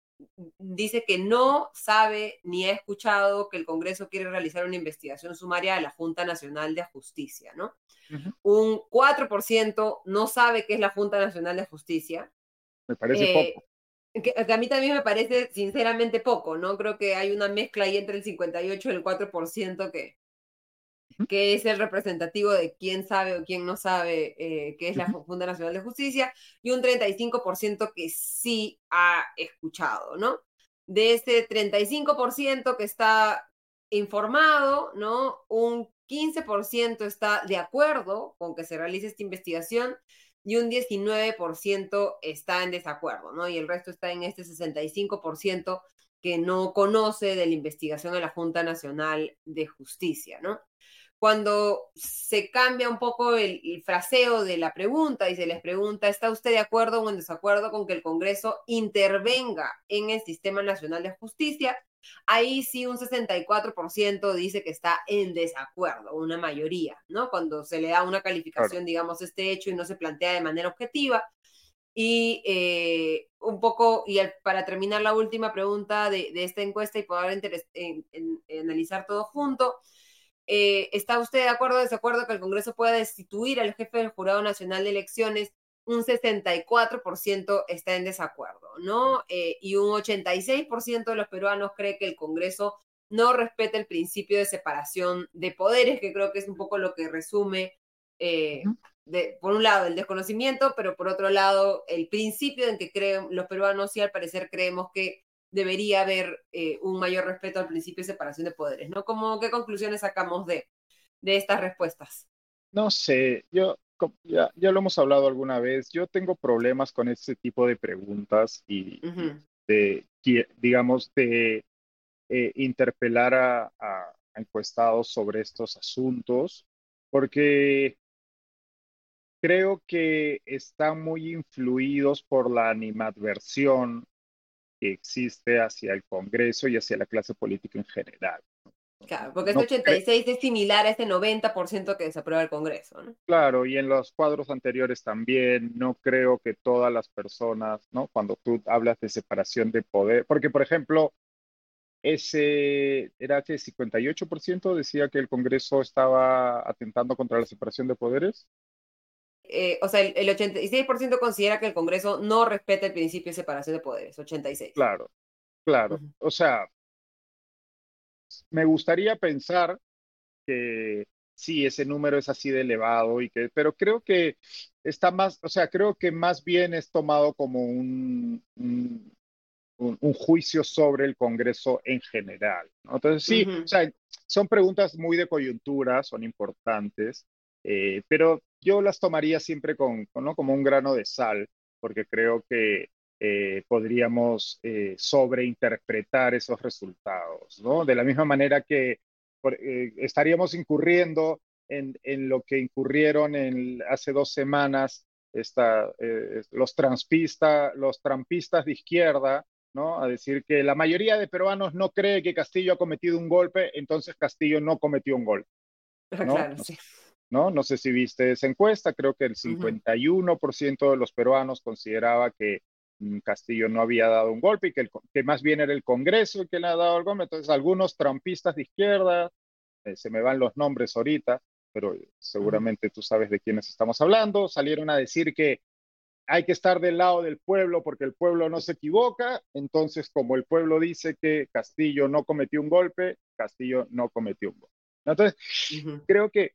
dice que no sabe ni ha escuchado que el Congreso quiere realizar una investigación sumaria a la Junta Nacional de Justicia, ¿no? Un 4% no sabe qué es la Junta Nacional de Justicia. Me parece eh, poco. Que, a mí también me parece sinceramente poco, ¿no? Creo que hay una mezcla ahí entre el 58 y el 4% que, que es el representativo de quién sabe o quién no sabe eh, qué es la Junta Nacional de Justicia, y un 35% que sí ha escuchado, ¿no? De ese 35% que está informado, ¿no? Un 15% está de acuerdo con que se realice esta investigación y un 19% está en desacuerdo, ¿no? Y el resto está en este 65% que no conoce de la investigación de la Junta Nacional de Justicia, ¿no? Cuando se cambia un poco el, fraseo de la pregunta y se les pregunta, ¿está usted de acuerdo o en desacuerdo con que el Congreso intervenga en el Sistema Nacional de Justicia? Ahí sí un 64% dice que está en desacuerdo, una mayoría, ¿no? Cuando se le da una calificación, digamos, este hecho y no se plantea de manera objetiva. Y eh, un poco, y para terminar la última pregunta de, esta encuesta y poder analizar todo junto, eh, ¿Está usted de acuerdo o desacuerdo que el Congreso pueda destituir al jefe del Jurado Nacional de Elecciones? Un 64% está en desacuerdo, ¿no? Eh, y un 86% de los peruanos cree que el Congreso no respeta el principio de separación de poderes, que creo que es un poco lo que resume, eh, de, por un lado, el desconocimiento, pero por otro lado, el principio en que creen los peruanos y al parecer creemos que debería haber eh, un mayor respeto al principio de separación de poderes, ¿no? ¿Cómo, ¿Qué conclusiones sacamos de, de estas respuestas? No sé, yo ya, ya, lo hemos hablado alguna vez, yo tengo problemas con este tipo de preguntas y de, digamos, de eh, interpelar a, a, encuestados sobre estos asuntos, porque creo que están muy influidos por la animadversión que existe hacia el Congreso y hacia la clase política en general. Claro, porque este 86 es similar a este 90% que desaprueba el Congreso, ¿no? Claro, y en los cuadros anteriores también, no creo que todas las personas, ¿no? Cuando tú hablas de separación de poder, porque por ejemplo, ese era que 58% decía que el Congreso estaba atentando contra la separación de poderes. Eh, o sea, el, el 86% considera que el Congreso no respeta el principio de separación de poderes, 86. Claro, claro. O sea, me gustaría pensar que sí, ese número es así de elevado y que, pero creo que está más, o sea, creo que más bien es tomado como un, un, un- un juicio sobre el Congreso en general, ¿no? Entonces sí, o sea, son preguntas muy de coyuntura, son importantes, eh, pero yo las tomaría siempre con, ¿no? como un grano de sal, porque creo que eh, podríamos eh, sobreinterpretar esos resultados, ¿no? De la misma manera que por- eh, estaríamos incurriendo en, en lo que incurrieron en, hace dos semanas esta, los, transpistas, los trampistas de izquierda, ¿no? A decir que la mayoría de peruanos no cree que Castillo ha cometido un golpe, entonces Castillo no cometió un golpe, ¿no? Claro, No sí. ¿No? No sé si viste esa encuesta, creo que el Ujú. 51% de los peruanos consideraba que mm, Castillo no había dado un golpe y que, el que más bien era el Congreso el que le ha dado el golpe. Entonces, algunos trampistas de izquierda, eh, se me van los nombres ahorita, pero seguramente tú sabes de quiénes estamos hablando, salieron a decir que hay que estar del lado del pueblo porque el pueblo no se equivoca. Entonces, como el pueblo dice que Castillo no cometió un golpe, Castillo no cometió un golpe. Entonces, creo que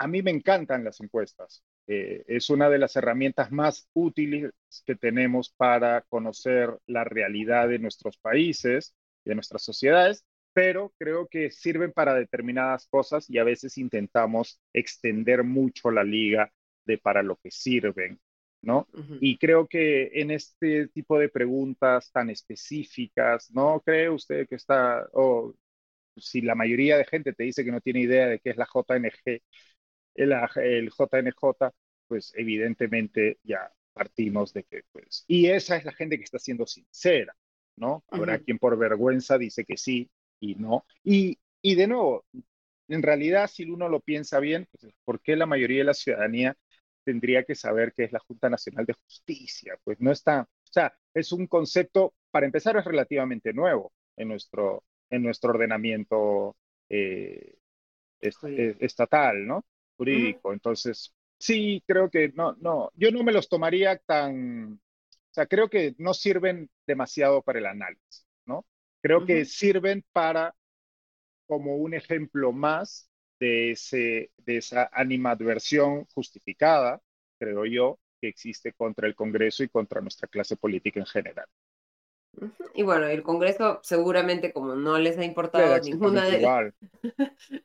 a mí me encantan las encuestas. Eh, es una de las herramientas más útiles que tenemos para conocer la realidad de nuestros países y de nuestras sociedades, pero creo que sirven para determinadas cosas y a veces intentamos extender mucho la liga de para lo que sirven, ¿no? Y creo que en este tipo de preguntas tan específicas, ¿no cree usted que está, o si la mayoría de gente te dice que no tiene idea de qué es la JNG, el, el JNJ, pues evidentemente ya partimos de que, pues, y esa es la gente que está siendo sincera, ¿no? Habrá quien por vergüenza dice que sí y no. Y, y de nuevo, en realidad, si uno lo piensa bien, pues, ¿por qué la mayoría de la ciudadanía tendría que saber qué es la Junta Nacional de Justicia? Pues no está, o sea, es un concepto, para empezar, es relativamente nuevo en nuestro, en nuestro ordenamiento eh, est- eh, estatal, ¿no? Jurídico. Entonces, sí, creo que no, no, yo no me los tomaría tan, o sea, creo que no sirven demasiado para el análisis, ¿no? Creo que sirven para como un ejemplo más de, ese, de esa animadversión justificada, creo yo, que existe contra el Congreso y contra nuestra clase política en general. Y bueno, el Congreso seguramente como no les ha importado da ninguna de igual.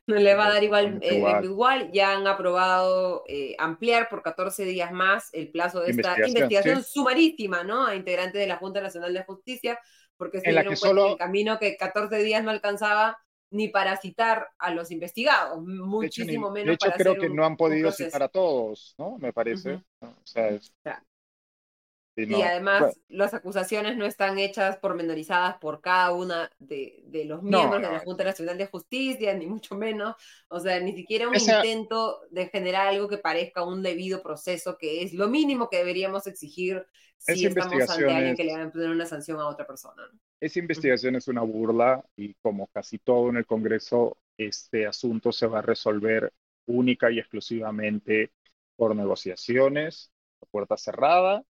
no le va a da dar igual, eh, igual. igual, ya han aprobado eh, ampliar por 14 días más el plazo de esta Investigación, investigación sí. sumarísima, ¿no? A integrantes de la Junta Nacional de Justicia, porque se En la dieron que cuenta en solo- el camino que 14 días no alcanzaba ni para citar a los investigados, De hecho, muchísimo menos de hecho para creo hacer que un- no han podido citar a todos, ¿no? Me parece. O sea, es- Y además, Bueno, las acusaciones no están hechas pormenorizadas por cada una de, de los No, miembros de la Junta Nacional de Justicia, ni mucho menos. O sea, ni siquiera un Esa- intento de generar algo que parezca un debido proceso, que es lo mínimo que deberíamos exigir si Esa estamos ante alguien que le van a poner una sanción a otra persona. esa investigación es una burla y como casi todo en el Congreso, este asunto se va a resolver única y exclusivamente por negociaciones, puerta cerrada,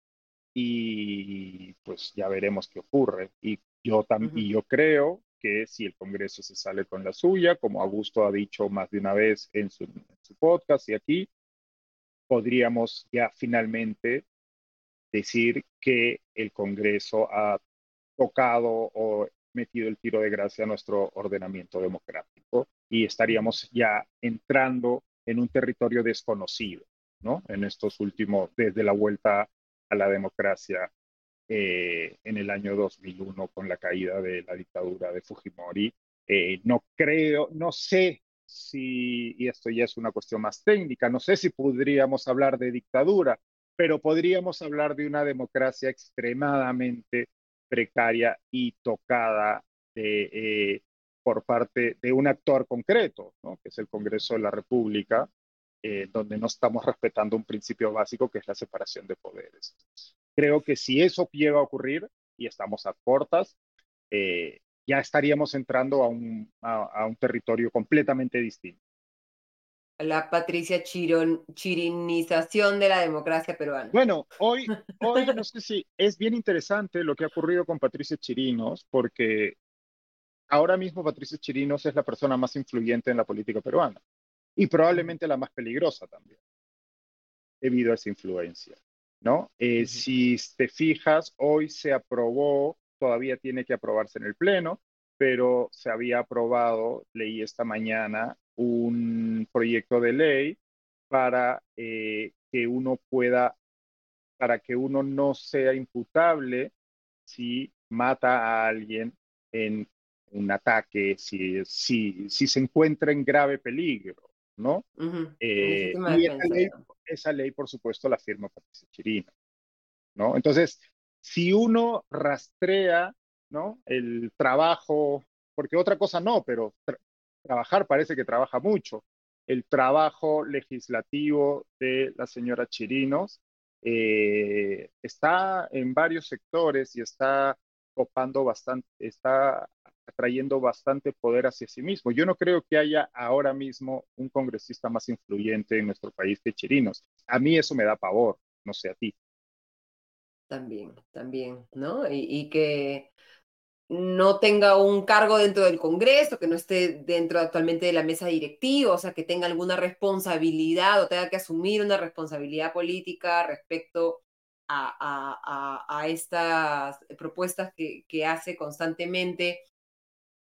y pues ya veremos qué ocurre. Y yo, tam- y yo creo que si el Congreso se sale con la suya, como Augusto ha dicho más de una vez en su, en su podcast y aquí, podríamos ya finalmente decir que el Congreso ha tocado o metido el tiro de gracia a nuestro ordenamiento democrático y estaríamos ya entrando en un territorio desconocido, ¿no? En estos últimos, desde la vuelta a la democracia eh, en el año 2001 con la caída de la dictadura de Fujimori. Eh, no creo, no sé si, y esto ya es una cuestión más técnica, no sé si podríamos hablar de dictadura, pero podríamos hablar de una democracia extremadamente precaria y tocada eh, por parte de un actor concreto, ¿no? que es el Congreso de la República, eh, donde no estamos respetando un principio básico que es la separación de poderes. Creo que si eso llega a ocurrir, y estamos a cortas, eh, ya estaríamos entrando a un, a, a un territorio completamente distinto. la Patricia chirinización de la democracia peruana. Bueno, hoy, hoy no sé si es bien interesante lo que ha ocurrido con Patricia Chirinos, porque ahora mismo Patricia Chirinos es la persona más influyente en la política peruana y probablemente la más peligrosa también, debido a esa influencia. ¿no? Eh, si te fijas, hoy se aprobó, todavía tiene que aprobarse en el Pleno, pero se había aprobado, leí esta mañana, un proyecto de ley para eh, que uno pueda, para que uno no sea imputable si mata a alguien en un ataque, si, si, si se encuentra en grave peligro, ¿no? Eh, y esa ley, esa ley, por supuesto, la firma Patricia Chirino, ¿no? Entonces, si uno rastrea ¿no? El trabajo, porque otra cosa no, pero trabajar parece que trabaja mucho. El trabajo legislativo de la señora Chirinos eh, está en varios sectores y está copando bastante, está atrayendo bastante poder hacia sí mismo. Yo no creo que haya ahora mismo un congresista más influyente en nuestro país que Chirinos. A mí eso me da pavor, no sé a ti. También, también, ¿no? y que no tenga un cargo dentro del Congreso, que no esté dentro actualmente de la mesa directiva, o sea, que tenga alguna responsabilidad o tenga que asumir una responsabilidad política respecto a, estas propuestas que, que hace constantemente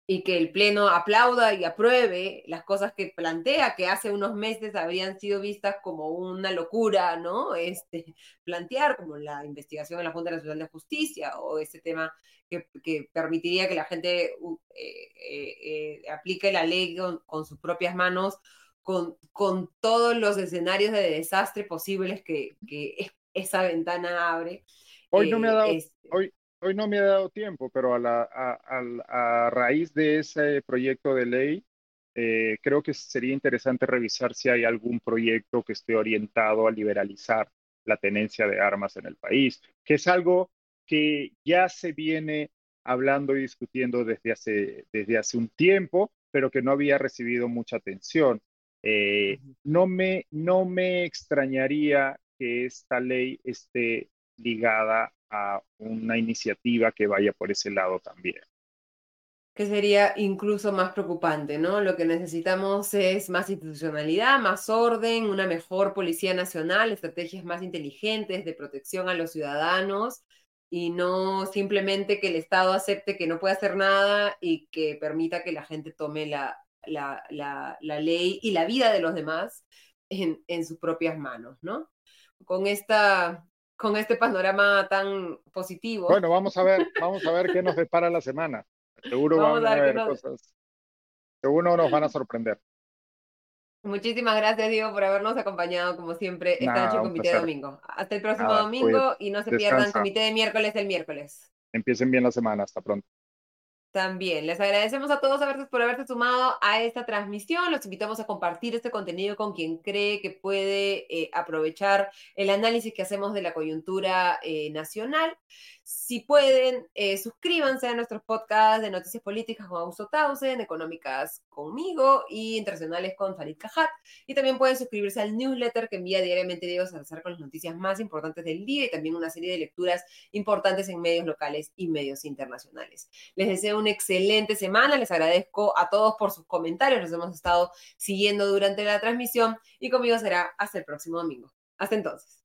y que el Pleno aplauda y apruebe las cosas que plantea, que hace unos meses habrían sido vistas como una locura, ¿no? Este, plantear como la investigación en la Junta Nacional de Justicia o ese tema que, que permitiría que la gente uh, eh, eh, eh, aplique la ley con, sus propias manos, con, con, todos los escenarios de desastre posibles que, que esa ventana abre. Hoy no me ha dado, este hoy, hoy no me ha dado tiempo, pero a, la, a, raíz de ese proyecto de ley, eh, creo que sería interesante revisar si hay algún proyecto que esté orientado a liberalizar la tenencia de armas en el país, que es algo que ya se viene hablando y discutiendo desde hace, desde hace un tiempo, pero que no había recibido mucha atención. Eh, no, me, no me extrañaría que esta ley esté ligada a una iniciativa que vaya por ese lado también. Que sería incluso más preocupante, ¿no? Lo que necesitamos es más institucionalidad, más orden, una mejor policía nacional, estrategias más inteligentes de protección a los ciudadanos y no simplemente que el Estado acepte que no puede hacer nada y que permita que la gente tome la, la, la, ley y la vida de los demás en, en sus propias manos, ¿no? Con esta con este panorama tan positivo. Bueno, vamos a ver, vamos a ver qué nos depara la semana. Seguro vamos, a ver cosas. Seguro nos van a sorprender. Muchísimas gracias, Diego, por habernos acompañado, como siempre, esta noche en Comité de Domingo. Hasta el próximo domingo y no se pierdan Comité de miércoles el miércoles. Empiecen bien la semana. Hasta pronto. También les agradecemos a todos por haberse sumado a esta transmisión. Los invitamos a compartir este contenido con quien cree que puede eh, aprovechar el análisis que hacemos de la coyuntura eh, nacional. Si pueden, eh, suscríbanse a nuestros podcasts de noticias políticas con Augusto Tausen, económicas conmigo y internacionales con Farid Cajat. Y también pueden suscribirse al newsletter que envía diariamente Diego Salazar con las noticias más importantes del día y también una serie de lecturas importantes en medios locales y medios internacionales. Les deseo una excelente semana, les agradezco a todos por sus comentarios, los hemos estado siguiendo durante la transmisión y conmigo será hasta el próximo domingo. Hasta entonces.